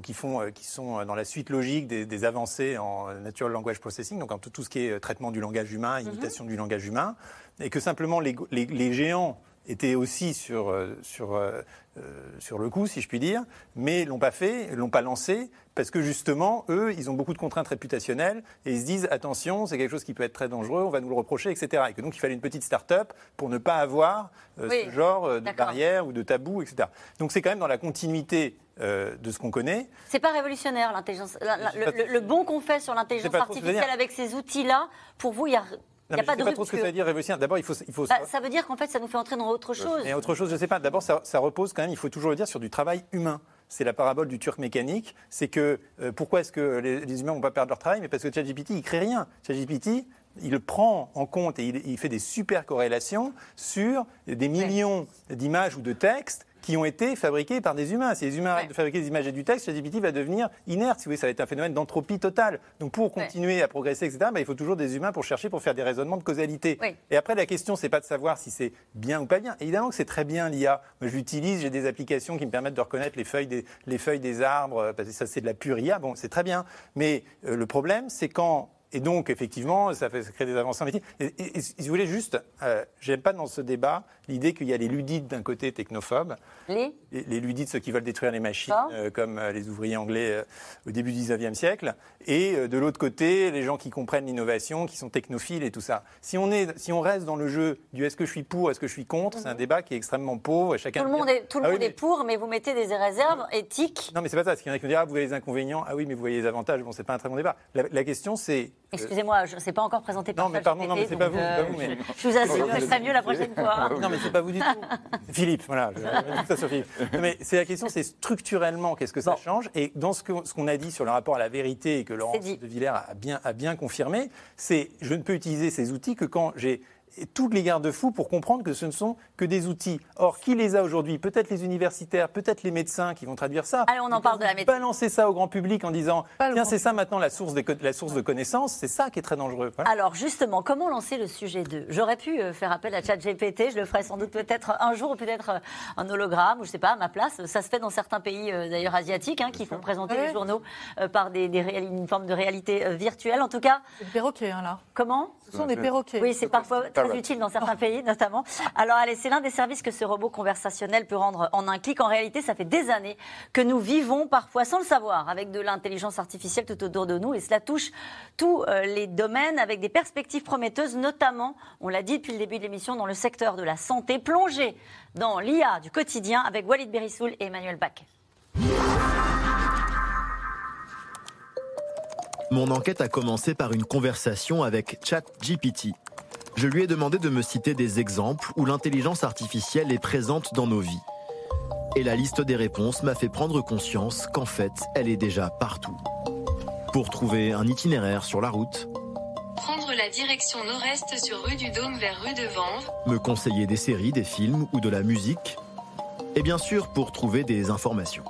qui, font, qui sont dans la suite logique des, avancées en natural language processing, donc en tout, ce qui est traitement du langage humain, mhm. imitation du langage humain, et que simplement les, les, les géants étaient aussi sur, euh, sur, euh, euh, sur le coup, si je puis dire, mais l'ont pas fait, l'ont pas lancé, parce que justement, eux, ils ont beaucoup de contraintes réputationnelles et ils se disent attention, c'est quelque chose qui peut être très dangereux, on va nous le reprocher, etc. Et que donc il fallait une petite start-up pour ne pas avoir ce genre de barrières ou de tabous, etc. Donc c'est quand même dans la continuité de ce qu'on connaît. C'est pas révolutionnaire l'intelligence. Le, bon qu'on fait sur l'intelligence artificielle avec ces outils-là, pour vous, il y a il n'y a pas de pas trop ce que ça veut dire révolutionnaire. D'abord, il faut. Il faut... Bah, ça veut dire qu'en fait, ça nous fait entrer dans autre chose. Et autre chose, je ne sais pas. D'abord, ça, repose quand même, il faut toujours le dire, sur du travail humain c'est la parabole du turc mécanique. C'est que euh, pourquoi est-ce que les, humains ne vont pas perdre leur travail? Mais parce que ChatGPT, il crée rien. ChatGPT, il prend en compte et il, fait des super corrélations sur des millions d'images ou de textes qui ont été fabriqués par des humains. Si les humains arrêtent de fabriquer des images et du texte, ChatGPT va devenir inerte. Si vous voulez, ça va être un phénomène d'entropie totale. Donc pour continuer à progresser, etc., bah, il faut toujours des humains pour chercher, pour faire des raisonnements de causalité. Et après, la question, c'est pas de savoir si c'est bien ou pas bien. Évidemment que c'est très bien l'IA. Moi, je l'utilise, j'ai des applications qui me permettent de reconnaître les feuilles des, les feuilles des arbres, euh, parce que ça, c'est de la pure IA. Bon, c'est très bien. Mais euh, le problème, c'est quand et donc, effectivement, ça, fait, crée des avancées en métier. Et, si vous voulez, juste, euh, j'aime pas dans ce débat l'idée qu'il y a les ludites d'un côté technophobes. Les Les, ludites, ceux qui veulent détruire les machines, euh, comme euh, les ouvriers anglais euh, au début du 19e siècle. Et de l'autre côté, les gens qui comprennent l'innovation, qui sont technophiles et tout ça. Si on, est, si on reste dans le jeu du est-ce que je suis pour, est-ce que je suis contre, c'est un mhm. débat qui est extrêmement pauvre. Chacun tout le monde, est, tout le ah monde est pour, mais vous mettez des réserves éthiques. Non, mais c'est pas ça. Ce qu'il y en a qui vont dire, ah, vous voyez les inconvénients, ah oui, mais vous voyez les avantages. Bon, c'est pas un très bon débat. la question, c'est Excusez-moi, je ne sais pas encore présenté par Non, mais pardon, non, mais c'est pas, vous, pas vous. Mais... Je vous assure, ce sera mieux la prochaine fois. Non, mais c'est pas vous du tout. Philippe, voilà. Je, ça sur Philippe. mais c'est la question, c'est structurellement, qu'est-ce que ça change? Et dans ce qu'on a dit sur le rapport à la vérité et que Laurence de Villers a bien, a bien confirmé, c'est je ne peux utiliser ces outils que quand j'ai tous les garde-fous pour comprendre que ce ne sont que des outils. Or, qui les a aujourd'hui? Peut-être les universitaires, peut-être les médecins qui vont traduire ça. Allez, on en parle de la médecine. Balancer ça au grand public en disant tiens, c'est ça maintenant la source, de, la source de connaissances, c'est ça qui est très dangereux. Alors, justement, comment lancer le sujet 2 J'aurais pu euh, faire appel à ChatGPT, je le ferai sans doute peut-être un jour, ou peut-être euh, un hologramme, ou je sais pas, à ma place. Ça se fait dans certains pays, euh, d'ailleurs asiatiques, hein, qui font présenter les journaux par des, une forme de réalité virtuelle. En tout cas. C'est le perroquet, hein, là. Comment? Ce sont des perroquets. Oui, c'est parfois très utile dans certains pays notamment. Alors allez, c'est l'un des services que ce robot conversationnel peut rendre en un clic. En réalité, ça fait des années que nous vivons parfois sans le savoir avec de l'intelligence artificielle tout autour de nous et cela touche tous euh, les domaines avec des perspectives prometteuses, notamment, on l'a dit depuis le début de l'émission, dans le secteur de la santé, plongé dans l'IA du quotidien avec Walid Berissoul et Emmanuel Bach. Mon enquête a commencé par une conversation avec ChatGPT, je lui ai demandé de me citer des exemples où l'intelligence artificielle est présente dans nos vies. Et la liste des réponses m'a fait prendre conscience qu'en fait, elle est déjà partout. Pour trouver un itinéraire sur la route. prendre la direction nord-est sur rue du Dôme vers rue de Vanves. Me conseiller des séries, des films ou de la musique. Et bien sûr pour trouver des informations.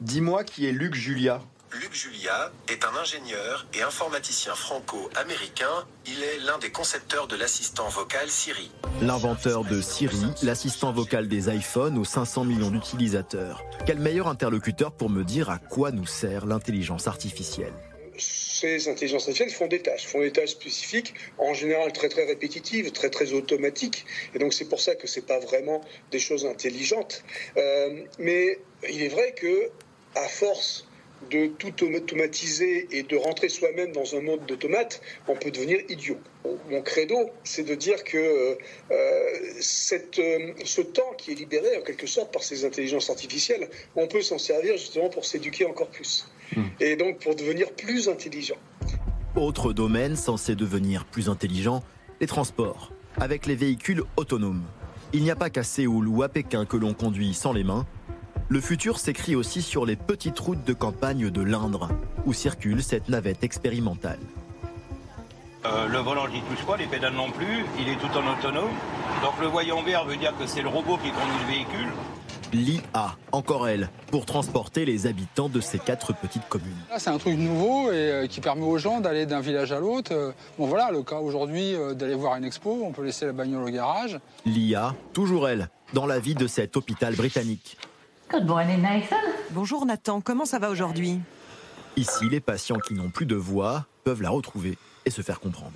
Dis-moi qui est Luc Julia. Luc Julia est un ingénieur et informaticien franco-américain. Il est l'un des concepteurs de l'assistant vocal Siri. L'inventeur de Siri, l'assistant vocal des iPhones aux 500 millions d'utilisateurs. Quel meilleur interlocuteur pour me dire à quoi nous sert l'intelligence artificielle? Ces intelligences artificielles font des tâches, font des tâches spécifiques, en général très très répétitives, très très automatiques. Et donc c'est pour ça que c'est pas vraiment des choses intelligentes. Euh, mais il est vrai que à force de tout automatiser et de rentrer soi-même dans un mode d'automate, on peut devenir idiot. Mon credo, c'est de dire que euh, cette, euh, ce temps qui est libéré en quelque sorte par ces intelligences artificielles, on peut s'en servir justement pour s'éduquer encore plus. Hmm. Et donc pour devenir plus intelligent. Autre domaine censé devenir plus intelligent, les transports, avec les véhicules autonomes. Il n'y a pas qu'à Séoul ou à Pékin que l'on conduit sans les mains, le futur s'écrit aussi sur les petites routes de campagne de l'Indre, où circule cette navette expérimentale. Euh, le volant, j'y touche pas, les pédales non plus, il est tout en autonome. Donc le voyant vert veut dire que c'est le robot qui conduit le véhicule. L'IA, encore elle, pour transporter les habitants de ces quatre petites communes. C'est un truc nouveau et euh, qui permet aux gens d'aller d'un village à l'autre. Euh, bon voilà, le cas aujourd'hui d'aller voir une expo, on peut laisser la bagnole au garage. L'IA, toujours elle, dans la vie de cet hôpital britannique. Good morning, Nathan. Bonjour Nathan, comment ça va aujourd'hui? Ici, les patients qui n'ont plus de voix peuvent la retrouver et se faire comprendre.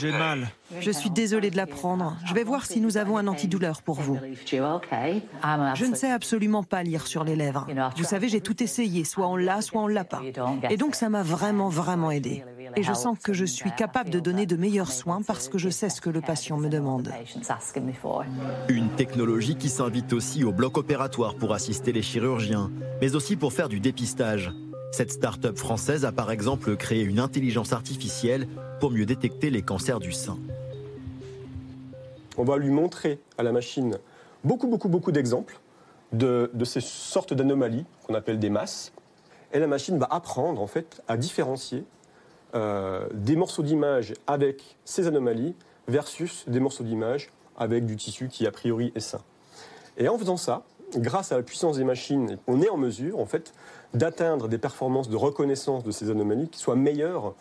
J'ai mal. Je suis désolée de l'apprendre. Je vais voir si nous avons un antidouleur pour vous. Je ne sais absolument pas lire sur les lèvres. Vous savez, j'ai tout essayé. Soit on l'a, soit on l'a pas. Et donc ça m'a vraiment, vraiment aidé. Et je sens que je suis capable de donner de meilleurs soins parce que je sais ce que le patient me demande. Une technologie qui s'invite aussi au bloc opératoire pour assister les chirurgiens, mais aussi pour faire du dépistage. Cette start-up française a par exemple créé une intelligence artificielle pour mieux détecter les cancers du sein. On va lui montrer à la machine beaucoup, beaucoup, beaucoup d'exemples de, ces sortes d'anomalies qu'on appelle des masses. Et la machine va apprendre en fait à différencier euh, des morceaux d'image avec ces anomalies versus des morceaux d'image avec du tissu qui a priori est sain. Et en faisant ça, grâce à la puissance des machines, on est en mesure en fait d'atteindre des performances de reconnaissance de ces anomalies qui soient meilleures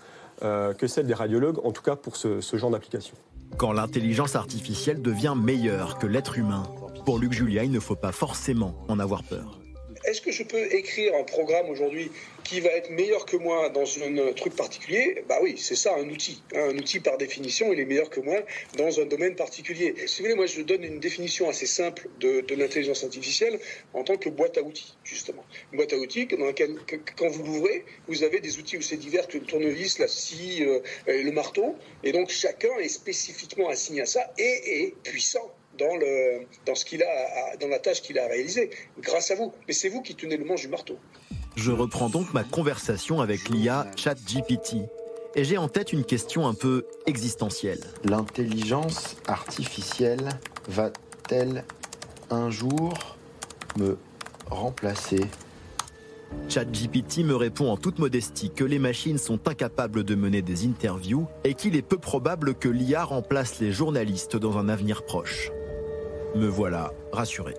euh, que celles des radiologues, en tout cas pour ce, ce genre d'application. Quand l'intelligence artificielle devient meilleure que l'être humain, pour Luc Julia, il ne faut pas forcément en avoir peur. Est-ce que je peux écrire un programme aujourd'hui qui va être meilleur que moi dans un truc particulier? Bah oui, c'est ça un outil. Un outil par définition, il est meilleur que moi dans un domaine particulier. Si vous voulez, moi je donne une définition assez simple de, l'intelligence artificielle en tant que boîte à outils, justement. Une boîte à outils dans laquelle, quand vous l'ouvrez, vous avez des outils aussi divers que le tournevis, la scie, euh, le marteau. Et donc chacun est spécifiquement assigné à ça et est puissant dans, le, dans, ce qu'il a, dans la tâche qu'il a réalisée, grâce à vous. Mais c'est vous qui tenez le manche du marteau. Je reprends donc ma conversation avec l'IA ChatGPT. Et j'ai en tête une question un peu existentielle. L'intelligence artificielle va-t-elle un jour me remplacer? ChatGPT me répond en toute modestie que les machines sont incapables de mener des interviews et qu'il est peu probable que l'IA remplace les journalistes dans un avenir proche. Me voilà rassuré.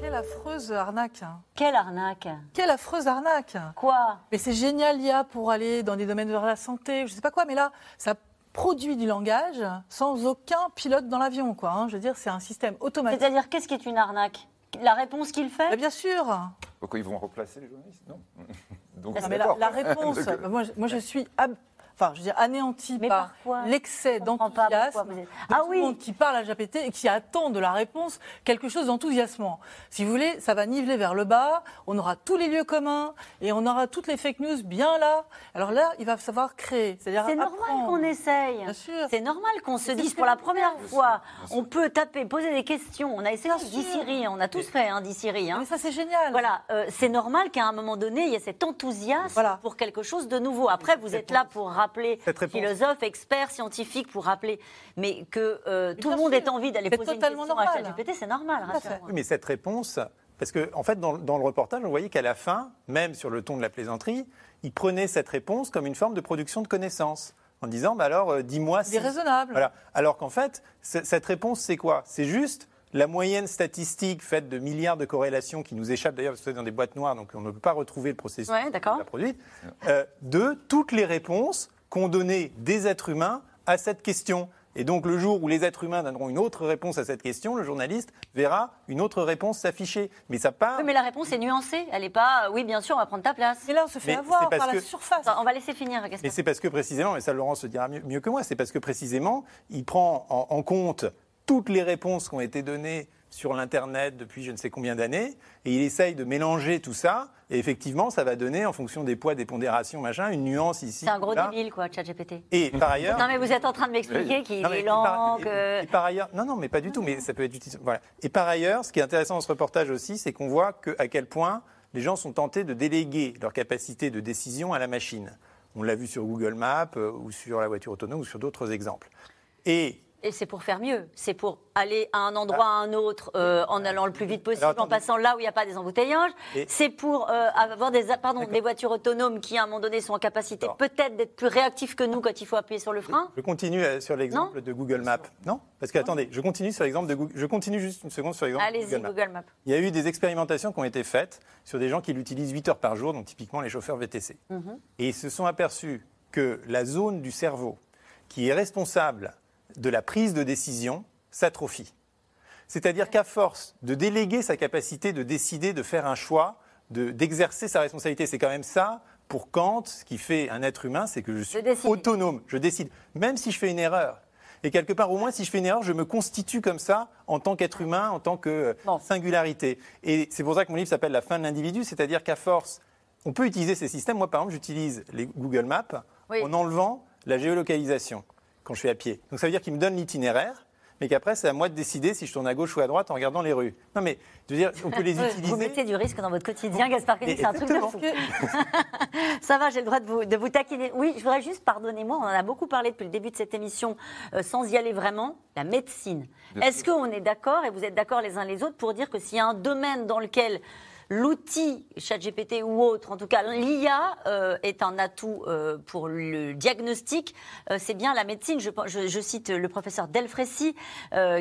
Quelle affreuse arnaque. Hein. Quelle arnaque. Quelle affreuse arnaque. Quoi? Mais c'est génial l'IA pour aller dans des domaines de la santé, je sais pas quoi, mais là, ça produit du langage sans aucun pilote dans l'avion, quoi. Hein. Je veux dire, c'est un système automatique. C'est-à-dire, qu'est-ce qui est une arnaque? La réponse qu'il fait? Bien sûr. Pourquoi ils vont remplacer les journalistes? Non. Donc, mais la, réponse, moi, moi je suis enfin, je veux dire, anéanti par l'excès d'enthousiasme de ah tout le monde qui parle à GPT et qui attend de la réponse quelque chose d'enthousiasmant. Si vous voulez, ça va niveler vers le bas, on aura tous les lieux communs et on aura toutes les fake news bien là. Alors là, il va savoir créer. C'est normal qu'on essaye. C'est normal qu'on se dise pour la première fois, on peut taper, poser des questions. On a essayé Siri, on a tous fait hein, Siri. Hein. Mais ça, c'est génial. Voilà, euh, c'est normal qu'à un moment donné, il y ait cet enthousiasme pour quelque chose de nouveau. Après, vous êtes là pour rappeler rappeler, philosophe, expert, scientifique, pour rappeler, mais que euh, tout le monde ait envie d'aller poser une question normal. à ChatGPT, c'est normal. Oui, mais cette réponse, parce qu'en en fait, dans, dans, le reportage, on voyait qu'à la fin, même sur le ton de la plaisanterie, il prenait cette réponse comme une forme de production de connaissances. En disant, bah alors, euh, dis-moi si. C'est raisonnable. Voilà. Alors qu'en fait, cette réponse, c'est quoi? C'est juste la moyenne statistique faite de milliards de corrélations qui nous échappent d'ailleurs parce que c'est dans des boîtes noires, donc on ne peut pas retrouver le processus Ouais, de la produite, euh, de toutes les réponses qu'ont données des êtres humains à cette question. Et donc le jour où les êtres humains donneront une autre réponse à cette question, le journaliste verra une autre réponse s'afficher. Mais ça part. Oui, mais la réponse est nuancée. Elle n'est pas, euh, oui, bien sûr, on va prendre ta place. Et là, on se fait Mais avoir par la que- surface. Attends, on va laisser finir, Gaspard. Mais c'est parce que précisément, et ça Laurence se dira mieux, mieux que moi, c'est parce que précisément, il prend en, en compte toutes les réponses qui ont été données sur l'Internet depuis je ne sais combien d'années, et il essaye de mélanger tout ça, et effectivement, ça va donner, en fonction des poids, des pondérations, machin, une nuance ici. C'est un gros là. débile, quoi, ChatGPT. Et par ailleurs... Non, mais vous êtes en train de m'expliquer qu'il est par- lent, et- que. et par ailleurs, non, non, mais pas du tout, mais ça peut être utile. Voilà. Et par ailleurs, ce qui est intéressant dans ce reportage aussi, c'est qu'on voit que, à quel point les gens sont tentés de déléguer leur capacité de décision à la machine. On l'a vu sur Google Maps euh, ou sur la voiture autonome ou sur d'autres exemples. Et Et c'est pour faire mieux. C'est pour aller à un endroit à un autre euh, en allant le plus vite possible, Alors, en passant là où il n'y a pas des embouteillages. Et- C'est pour euh, avoir des, pardon, des voitures autonomes qui, à un moment donné, sont en capacité peut-être d'être plus réactifs que nous quand il faut appuyer sur le frein. je continue euh, sur l'exemple de Google Maps. Non? Parce que, attendez, je continue sur l'exemple de Google. Je continue juste une seconde sur l'exemple de Google Maps. Google Maps. Il y a eu des expérimentations qui ont été faites sur des gens qui l'utilisent 8 heures par jour, donc typiquement les chauffeurs VTC. Mhm. Et ils se sont aperçus que la zone du cerveau qui est responsable de la prise de décision s'atrophie. C'est-à-dire qu'à force de déléguer sa capacité de décider, de faire un choix, de- d'exercer sa responsabilité, c'est quand même ça, pour Kant, ce qui fait un être humain, c'est que je suis autonome, je décide, même si je fais une erreur. Et quelque part, au moins, si je fais une erreur, je me constitue comme ça en tant qu'être humain, en tant que euh, singularité. Et c'est pour ça que mon livre s'appelle La fin de l'individu, c'est-à-dire qu'à force, on peut utiliser ces systèmes. Moi, par exemple, j'utilise les Google Maps Oui. en enlevant la géolocalisation quand je fais à pied. Donc ça veut dire qu'il me donne l'itinéraire, mais qu'après, c'est à moi de décider si je tourne à gauche ou à droite en regardant les rues. Non, mais je veux dire, on peut les utiliser. Vous mettez du risque dans votre quotidien, Gaspard Koenig, c'est un truc de fou. Ça va, j'ai le droit de vous, de vous taquiner. Oui, je voudrais juste, pardonnez-moi, on en a beaucoup parlé depuis le début de cette émission, euh, sans y aller vraiment, la médecine. Est-ce qu'on est d'accord, et vous êtes d'accord les uns les autres, pour dire que s'il y a un domaine dans lequel l'outil, ChatGPT ou autre, en tout cas l'IA, euh, est un atout euh, pour le diagnostic, euh, c'est bien la médecine. Je, je- cite le professeur Delfrécy,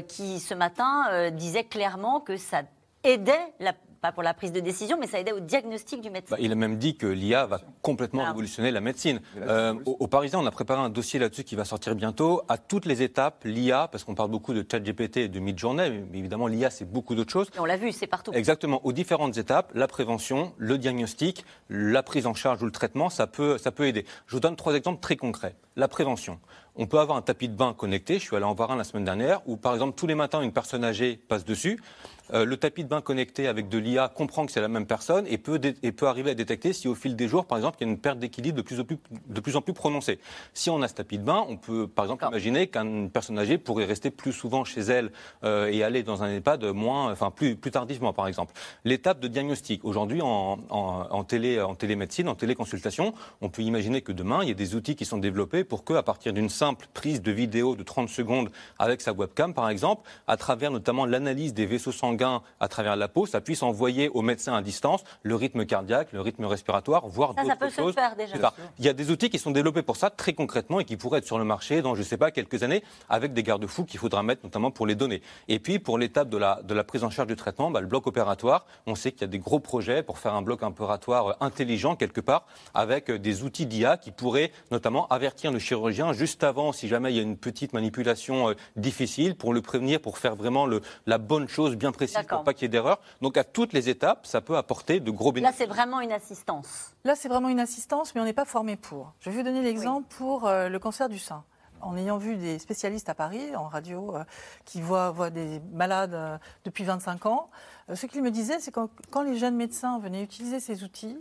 qui ce matin disait clairement que ça aidait, la- pas pour la prise de décision, mais ça aidait au diagnostic du médecin. Bah, il a même dit que l'IA va complètement Alors. révolutionner la médecine. Euh, au, au Parisien, on a préparé un dossier là-dessus qui va sortir bientôt. À toutes les étapes, l'IA, parce qu'on parle beaucoup de ChatGPT et de Midjourney, mais évidemment l'IA c'est beaucoup d'autres choses. Et on l'a vu, c'est partout. Exactement, aux différentes étapes, la prévention, le diagnostic, la prise en charge ou le traitement, ça peut, ça peut aider. Je vous donne trois exemples très concrets. La prévention. On peut avoir un tapis de bain connecté, je suis allé en voir un la semaine dernière, où par exemple tous les matins une personne âgée passe dessus. Euh, le tapis de bain connecté avec de l'IA comprend que c'est la même personne et peut, et peut arriver à détecter si au fil des jours, par exemple, il y a une perte d'équilibre de plus, en plus, de plus en plus prononcée. Si on a ce tapis de bain, on peut par exemple imaginer qu'une personne âgée pourrait rester plus souvent chez elle euh, et aller dans un EHPAD moins, enfin plus, plus tardivement, par exemple. L'étape de diagnostic. Aujourd'hui, en, en, en télé, en télémédecine, en téléconsultation, on peut imaginer que demain, il y a des outils qui sont développés pour que, à partir d'une simple prise de vidéo de 30 secondes avec sa webcam, par exemple, à travers notamment l'analyse des vaisseaux sanguins à travers la peau, ça puisse envoyer au médecin à distance le rythme cardiaque, le rythme respiratoire, voire Ça, ça d'autres peut se choses. faire déjà. Ça. Il y a des outils qui sont développés pour ça très concrètement et qui pourraient être sur le marché dans, je ne sais pas, quelques années, avec des garde-fous qu'il faudra mettre notamment pour les données. Et puis, pour l'étape de la, de la prise en charge du traitement, bah, le bloc opératoire, on sait qu'il y a des gros projets pour faire un bloc opératoire euh, intelligent quelque part, avec euh, des outils d'IA qui pourraient notamment avertir le chirurgien juste avant, si jamais il y a une petite manipulation euh, difficile, pour le prévenir, pour faire vraiment le, la bonne chose bien précise, D'accord. pour pas qu'il y ait d'erreur. Donc, à toutes les étapes, ça peut apporter de gros Là, bénéfices. c'est vraiment une assistance. Là, c'est vraiment une assistance, mais on n'est pas formé pour. Je vais vous donner l'exemple pour euh, le cancer du sein. En ayant vu des spécialistes à Paris, en radio, euh, qui voient, voient des malades euh, depuis 25 ans, euh, ce qu'ils me disaient, c'est que quand, quand les jeunes médecins venaient utiliser ces outils,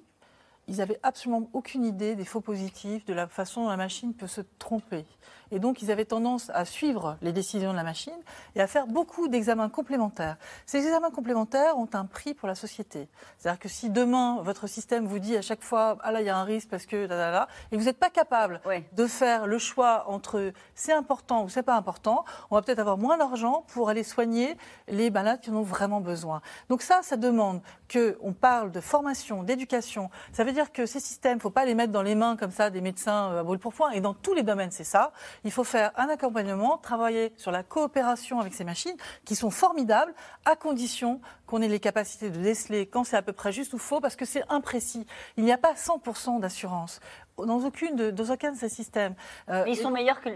ils avaient absolument aucune idée des faux positifs, de la façon dont la machine peut se tromper. Et donc, ils avaient tendance à suivre les décisions de la machine et à faire beaucoup d'examens complémentaires. Ces examens complémentaires ont un prix pour la société. C'est-à-dire que si demain, votre système vous dit à chaque fois, ah là, il y a un risque parce que, là, là, là, et vous n'êtes pas capable de faire le choix entre c'est important ou c'est pas important, on va peut-être avoir moins d'argent pour aller soigner les malades qui en ont vraiment besoin. Donc ça, ça demande qu'on parle de formation, d'éducation. Ça veut dire que ces systèmes, il ne faut pas les mettre dans les mains comme ça des médecins euh, à brûle pour point. Et dans tous les domaines, c'est ça. Il faut faire un accompagnement, travailler sur la coopération avec ces machines qui sont formidables, à condition qu'on ait les capacités de déceler quand c'est à peu près juste ou faux, parce que c'est imprécis. Il n'y a pas 100% d'assurance dans aucune de, dans aucun de ces systèmes. Euh, ils sont meilleurs que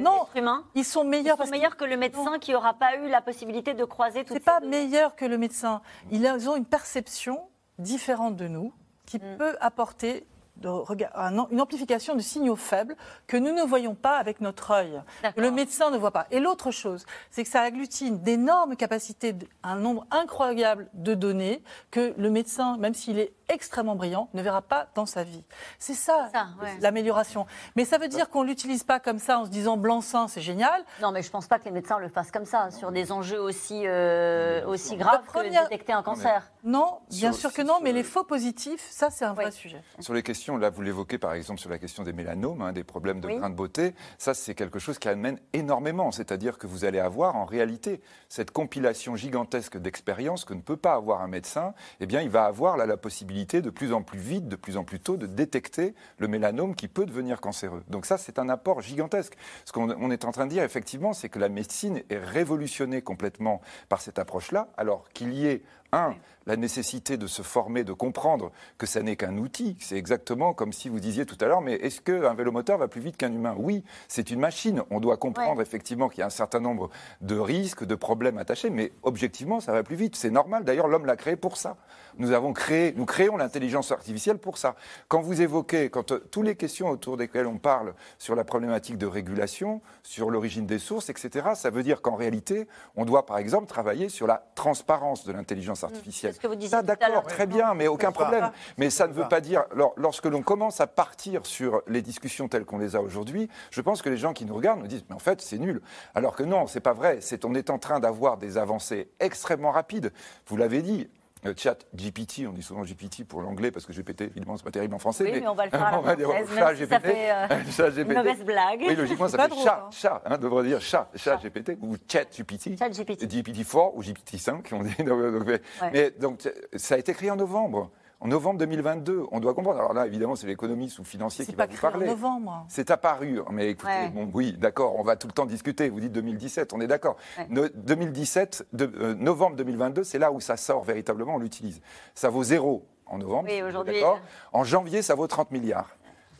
non, humain Ils sont meilleurs, ils sont meilleurs que le médecin qui n'aura pas eu la possibilité de croiser tout C'est pas meilleur que le médecin. Ils ont une perception différente de nous qui Mm. peut apporter de, un- une amplification de signaux faibles que nous ne voyons pas avec notre œil, que le médecin ne voit pas. Et l'autre chose, c'est que ça agglutine d'énormes capacités, un nombre incroyable de données que le médecin, même s'il est extrêmement brillant, ne verra pas dans sa vie. C'est ça, ouais. l'amélioration. Mais ça veut dire qu'on l'utilise pas comme ça en se disant blanc-seing, c'est génial. Non, mais je pense pas que les médecins le fassent comme ça, sur des enjeux aussi, euh, aussi graves première- que détecter un cancer. Non, bien Sur- sûr que non, mais les faux positifs, ça c'est un vrai sujet. Sur les questions, là vous l'évoquez par exemple sur la question des mélanomes, hein, des problèmes de Oui. grains de beauté, ça c'est quelque chose qui amène énormément, c'est-à-dire que vous allez avoir en réalité cette compilation gigantesque d'expériences que ne peut pas avoir un médecin, eh bien il va avoir là la possibilité de plus en plus vite, de plus en plus tôt de détecter le mélanome qui peut devenir cancéreux. Donc ça c'est un apport gigantesque. Ce qu'on on est en train de dire effectivement, c'est que la médecine est révolutionnée complètement par cette approche-là, alors qu'il y ait un, la nécessité de se former, de comprendre que ça n'est qu'un outil. C'est exactement comme si vous disiez tout à l'heure, mais est-ce qu'un vélomoteur va plus vite qu'un humain? Oui, c'est une machine. On doit comprendre effectivement qu'il y a un certain nombre de risques, de problèmes attachés, mais objectivement, ça va plus vite. C'est normal. D'ailleurs, l'homme l'a créé pour ça. Nous avons créé, nous créons l'intelligence artificielle pour ça. Quand vous évoquez, quand euh, toutes les questions autour desquelles on parle sur la problématique de régulation, sur l'origine des sources, etc., ça veut dire qu'en réalité, on doit par exemple travailler sur la transparence de l'intelligence artificielle. ce que vous disiez Ça, d'accord, très bien, mais aucun problème. Mais ça ne veut pas dire, lor- lorsque l'on commence à partir sur les discussions telles qu'on les a aujourd'hui, je pense que les gens qui nous regardent nous disent, mais en fait, c'est nul. Alors que non, c'est pas vrai. C'est, on est en train d'avoir des avancées extrêmement rapides. Vous l'avez dit. Euh, Chat GPT, on dit souvent GPT pour l'anglais parce que GPT, évidemment, c'est pas terrible en français. Oui, mais on va le faire à on va dire chat si ça GPT. fait, euh, Chat une GPT. mauvaise blague. Oui, logiquement, ça fait drôle, chat, hein. chat, hein, devrait dire chat, chat GPT ou chat GPT. Chat GPT. GPT-4 ou GPT-5, on dit. Donc, mais donc, ça a été créé en novembre. En novembre 2022, on doit comprendre. Alors là, évidemment, c'est l'économiste ou financier qui va vous créé en parler. novembre. C'est apparu. Mais écoutez, Ouais. bon, oui, d'accord, on va tout le temps discuter. Vous dites 2017, on est d'accord. Ouais. No- 2017, de- euh, novembre 2022, c'est là où ça sort véritablement, on l'utilise. Ça vaut zéro en novembre. Oui, aujourd'hui, d'accord En janvier, ça vaut 30 milliards.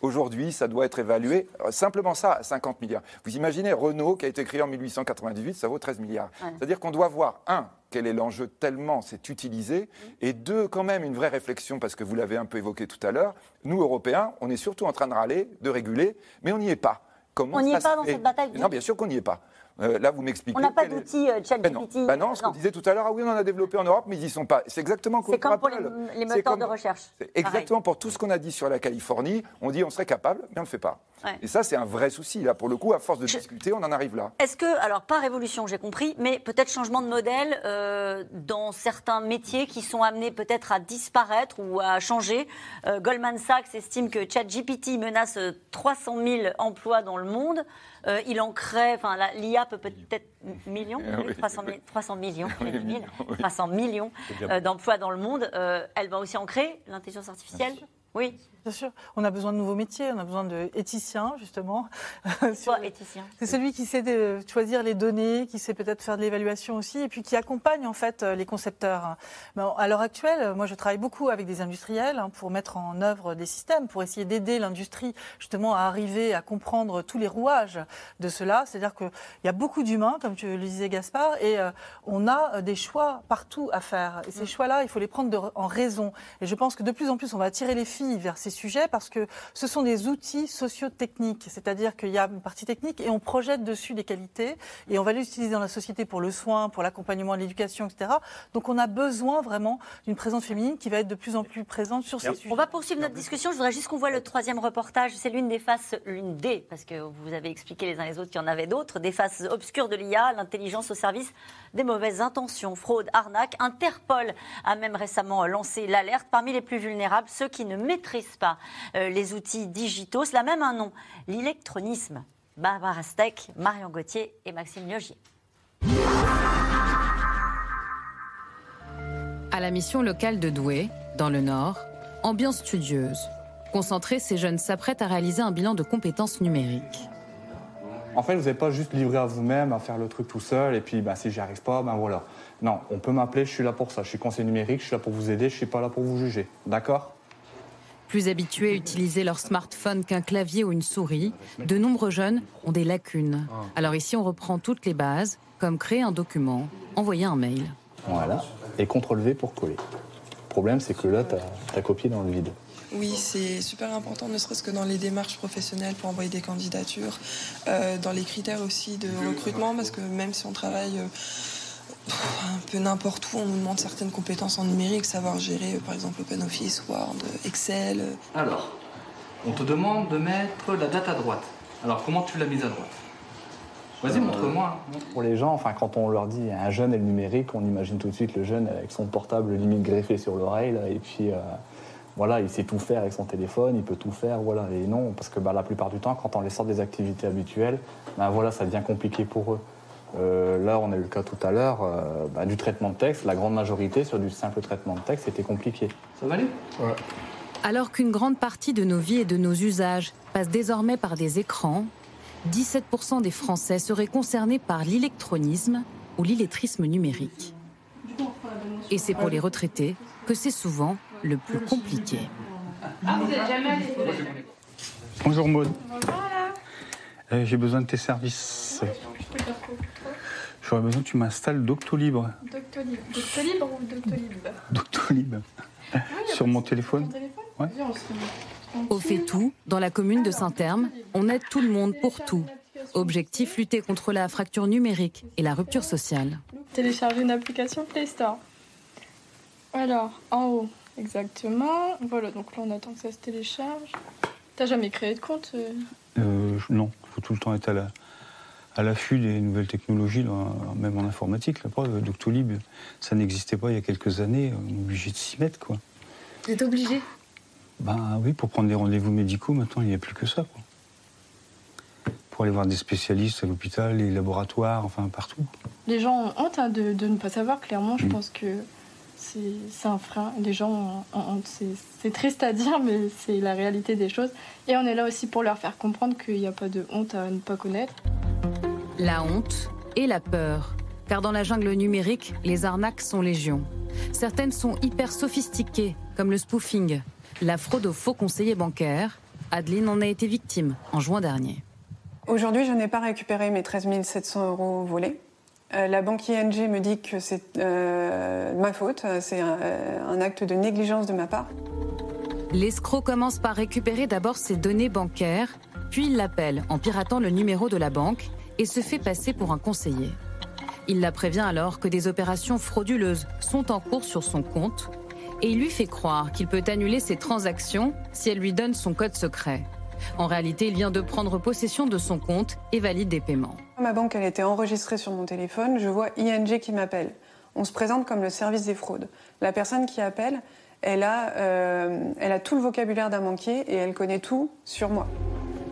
Aujourd'hui, ça doit être évalué, euh, simplement ça, à 50 milliards. Vous imaginez Renault, qui a été créé en 1898, ça vaut 13 milliards. Ouais. C'est-à-dire qu'on doit voir, un, quel est l'enjeu tellement c'est utilisé, et deux, quand même, une vraie réflexion, parce que vous l'avez un peu évoqué tout à l'heure, nous, Européens, on est surtout en train de râler, de réguler, mais on n'y est pas. Comment On n'y est pas dans cette bataille Non, bien sûr qu'on n'y est pas. Euh, là, vous m'expliquez. On n'a pas d'outils euh, Ben non. ChatGPT. Ben non, ce qu'on disait tout à l'heure, ah oui, on en a développé en Europe, mais ils n'y sont pas. C'est exactement comme pour les, moteurs comme- de recherche. Exactement pour tout ce qu'on a dit sur la Californie, on dit on serait capable, mais on ne le fait pas. Ouais. Et ça, c'est un vrai souci. Là, pour le coup, à force de discuter, on en arrive là. Est-ce que, alors pas révolution, j'ai compris, mais peut-être changement de modèle euh, dans certains métiers qui sont amenés peut-être à disparaître ou à changer? Euh, Goldman Sachs estime que ChatGPT menace euh, 300 000 emplois dans le monde. Euh, il en crée, enfin l'IA peut peut-être m- millions, Ah oui, oui, 300, 000, 300 millions, oui. 300 millions C'est déjà euh, bon. d'emplois dans le monde. Euh, elle va aussi en créer, l'intelligence artificielle Oui. Bien sûr. On a besoin de nouveaux métiers, on a besoin d'éthiciens, justement. Quoi, éthicien? C'est celui qui sait de- choisir les données, qui sait peut-être faire de l'évaluation aussi, et puis qui accompagne en fait euh, les concepteurs. Ben, à l'heure actuelle, euh, moi je travaille beaucoup avec des industriels hein, pour mettre en œuvre des systèmes, pour essayer d'aider l'industrie justement à arriver à comprendre tous les rouages de cela. C'est-à-dire qu'il y a beaucoup d'humains, comme tu le disais Gaspard, et euh, on a euh, des choix partout à faire. Et ces choix-là, il faut les prendre de- en raison. Et je pense que de plus en plus, on va attirer les filles vers ces sujets parce que ce sont des outils socio-techniques. C'est-à-dire qu'il y a une partie technique et on projette dessus des qualités et on va les utiliser dans la société pour le soin, pour l'accompagnement, l'éducation, etc. Donc on a besoin vraiment d'une présence féminine qui va être de plus en plus présente sur ces sujets. On va poursuivre notre discussion. Je voudrais juste qu'on voit le troisième reportage. C'est l'une des faces, l'une des, parce que vous avez expliqué les uns les autres qu'il y en avait d'autres, des faces obscures de l'IA, l'intelligence au service des mauvaises intentions, fraude, arnaque. Interpol a même récemment lancé l'alerte parmi les plus vulnérables, ceux qui ne maîtrisent pas euh, les outils digitaux. Cela a même un nom, l'électronisme. Barbara Steck, Marion Gauthier et Maxime Liogier. À la mission locale de Douai, dans le Nord, Ambiance studieuse. Concentrés, ces jeunes s'apprêtent à réaliser un bilan de compétences numériques. En fait, vous n'êtes pas juste livré à vous-même, à faire le truc tout seul, et puis bah, si j'y arrive pas, ben voilà. Non, on peut m'appeler, je suis là pour ça. Je suis conseiller numérique, je suis là pour vous aider, je suis pas là pour vous juger. D'accord? Plus habitués à utiliser leur smartphone qu'un clavier ou une souris, de nombreux jeunes ont des lacunes. Alors ici, on reprend toutes les bases, comme créer un document, envoyer un mail. Voilà. Et CTRL V pour coller. Le problème, c'est que là, tu as, copié dans le vide. Oui, c'est super important, ne serait-ce que dans les démarches professionnelles pour envoyer des candidatures, euh, dans les critères aussi de recrutement, parce que même si on travaille euh, un peu n'importe où, on nous demande certaines compétences en numérique, savoir gérer euh, par exemple OpenOffice, Word, Excel. Alors, on te demande de mettre la date à droite. Alors, comment tu l'as mise à droite? Vas-y, montre-moi. Pour les gens, enfin, quand on leur dit un jeune et le numérique, on imagine tout de suite le jeune avec son portable limite greffé sur l'oreille, et puis voilà, il sait tout faire avec son téléphone, il peut tout faire, voilà. Et non, parce que bah, la plupart du temps, quand on les sort des activités habituelles, bah, voilà, ça devient compliqué pour eux. Euh, là, on a eu le cas tout à l'heure euh, bah, du traitement de texte. La grande majorité, sur du simple traitement de texte, c'était compliqué. Ça va aller? Ouais. Alors qu'une grande partie de nos vies et de nos usages passe désormais par des écrans, 17% des Français seraient concernés par l'électronisme ou l'illettrisme numérique. Et c'est pour les retraités que c'est souvent le plus compliqué. Bonjour Maud. Euh, J'ai besoin de tes services. J'aurais besoin que tu m'installes Doctolib. Doctolib. Doctolib ou Doctolib Doctolib. Sur mon téléphone. Ouais. Au fait tout, dans la commune de Saint-Terme, on aide tout le monde pour tout. Objectif lutter contre la fracture numérique et la rupture sociale. Télécharger une application Play Store. Alors, en haut, exactement. Voilà, donc là on attend que ça se télécharge. T'as jamais créé de compte euh euh, Non, il faut tout le temps être à la, à l'affût des nouvelles technologies, même en informatique. La preuve, Doctolib, ça n'existait pas il y a quelques années. On est obligé de s'y mettre, quoi. Vous êtes obligé? Ben oui, pour prendre des rendez-vous médicaux, maintenant, il n'y a plus que ça, quoi. Pour aller voir des spécialistes à l'hôpital, les laboratoires, enfin, partout. Les gens ont honte hein, de, de, ne pas savoir. Clairement, je pense que c'est un frein. Les gens ont honte. C'est triste à dire, mais c'est la réalité des choses. Et on est là aussi pour leur faire comprendre qu'il n'y a pas de honte à ne pas connaître. La honte et la peur. Car dans la jungle numérique, les arnaques sont légion. Certaines sont hyper sophistiquées, comme le spoofing, la fraude aux faux conseillers bancaires. Adeline en a été victime en juin dernier. Aujourd'hui, je n'ai pas récupéré mes 13 700 euros volés. Euh, la banque ING me dit que c'est euh, ma faute, c'est un, un acte de négligence de ma part. L'escroc commence par récupérer d'abord ses données bancaires, puis il l'appelle en piratant le numéro de la banque et se fait passer pour un conseiller. Il la prévient alors que des opérations frauduleuses sont en cours sur son compte et il lui fait croire qu'il peut annuler ses transactions si elle lui donne son code secret. En réalité, il vient de prendre possession de son compte et valide des paiements. Ma banque, elle était enregistrée sur mon téléphone. Je vois ING qui m'appelle. On se présente comme le service des fraudes. La personne qui appelle, elle a, euh, elle a tout le vocabulaire d'un banquier et elle connaît tout sur moi.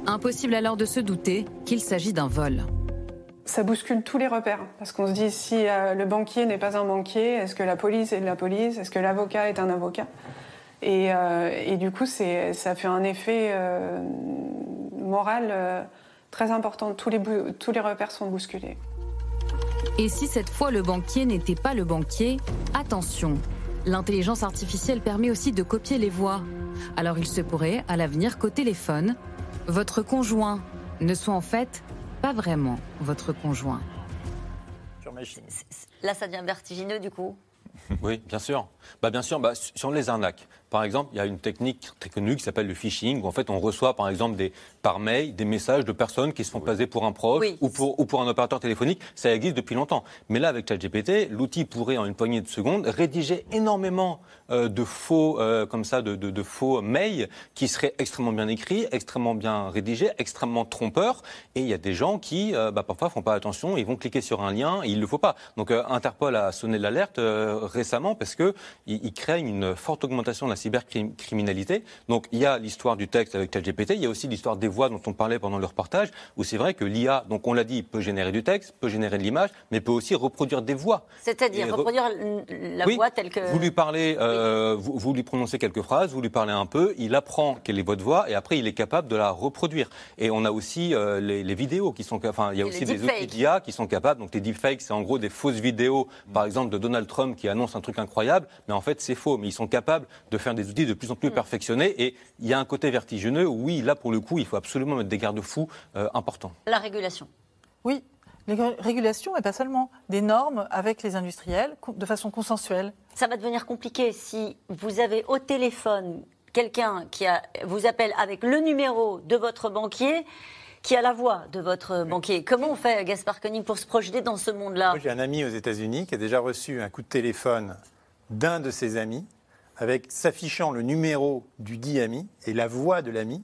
Impossible alors de se douter qu'il s'agit d'un vol. Ça bouscule tous les repères, parce qu'on se dit si euh, le banquier n'est pas un banquier, est-ce que la police est de la police, est-ce que l'avocat est un avocat? Et, euh, et, du coup, ça fait un effet euh, moral très important. Tous les, tous les repères sont bousculés. Et si cette fois le banquier n'était pas le banquier, attention, l'intelligence artificielle permet aussi de copier les voix. Alors il se pourrait, à l'avenir, qu'au téléphone, votre conjoint ne soit en fait pas vraiment votre conjoint. Là, ça devient vertigineux du coup oui, bien sûr. Bah, bien sûr, bah, sur les arnaques. Par exemple, il y a une technique très connue qui s'appelle le phishing, où en fait on reçoit par exemple des, par mail des messages de personnes qui se font passer pour un proche ou, pour, ou pour un opérateur téléphonique. Ça existe depuis longtemps. Mais là, avec ChatGPT, l'outil pourrait en une poignée de secondes rédiger énormément euh, de faux, euh, comme ça, de, de, de, faux mails qui seraient extrêmement bien écrits, extrêmement bien rédigés, extrêmement trompeurs. Et il y a des gens qui, euh, bah, parfois, font pas attention, ils vont cliquer sur un lien et il le faut pas. Donc Interpol a sonné l'alerte récemment parce que il, il craignent une forte augmentation de la cybercriminalité. Donc il y a l'histoire du texte avec ChatGPT, il y a aussi l'histoire des voix dont on parlait pendant le reportage, où c'est vrai que l'IA, donc on l'a dit, peut générer du texte, peut générer de l'image, mais peut aussi reproduire des voix. C'est-à-dire re- reproduire la Oui, voix telle que. Vous lui parlez, euh, vous, vous lui prononcez quelques phrases, vous lui parlez un peu, il apprend quelle est votre voix et après il est capable de la reproduire. Et on a aussi euh, les, les vidéos qui sont, enfin il y a Et aussi des outils d'IA qui sont capables. Donc les deepfakes, c'est en gros des fausses vidéos, par exemple de Donald Trump qui annonce un truc incroyable, mais en fait c'est faux. Mais ils sont capables de faire des outils de plus en plus perfectionnés et il y a un côté vertigineux. où, Oui, là pour le coup, il faut absolument mettre des garde-fous euh, importants. La régulation. Oui, les ré- régulations, et pas seulement, des normes avec les industriels de façon consensuelle. Ça va devenir compliqué si vous avez au téléphone quelqu'un qui a- vous appelle avec le numéro de votre banquier qui a la voix de votre banquier. Comment on fait, Gaspard Koenig, pour se projeter dans ce monde-là? Moi, j'ai un ami aux États-Unis qui a déjà reçu un coup de téléphone d'un de ses amis, avec s'affichant le numéro du dit ami et la voix de l'ami,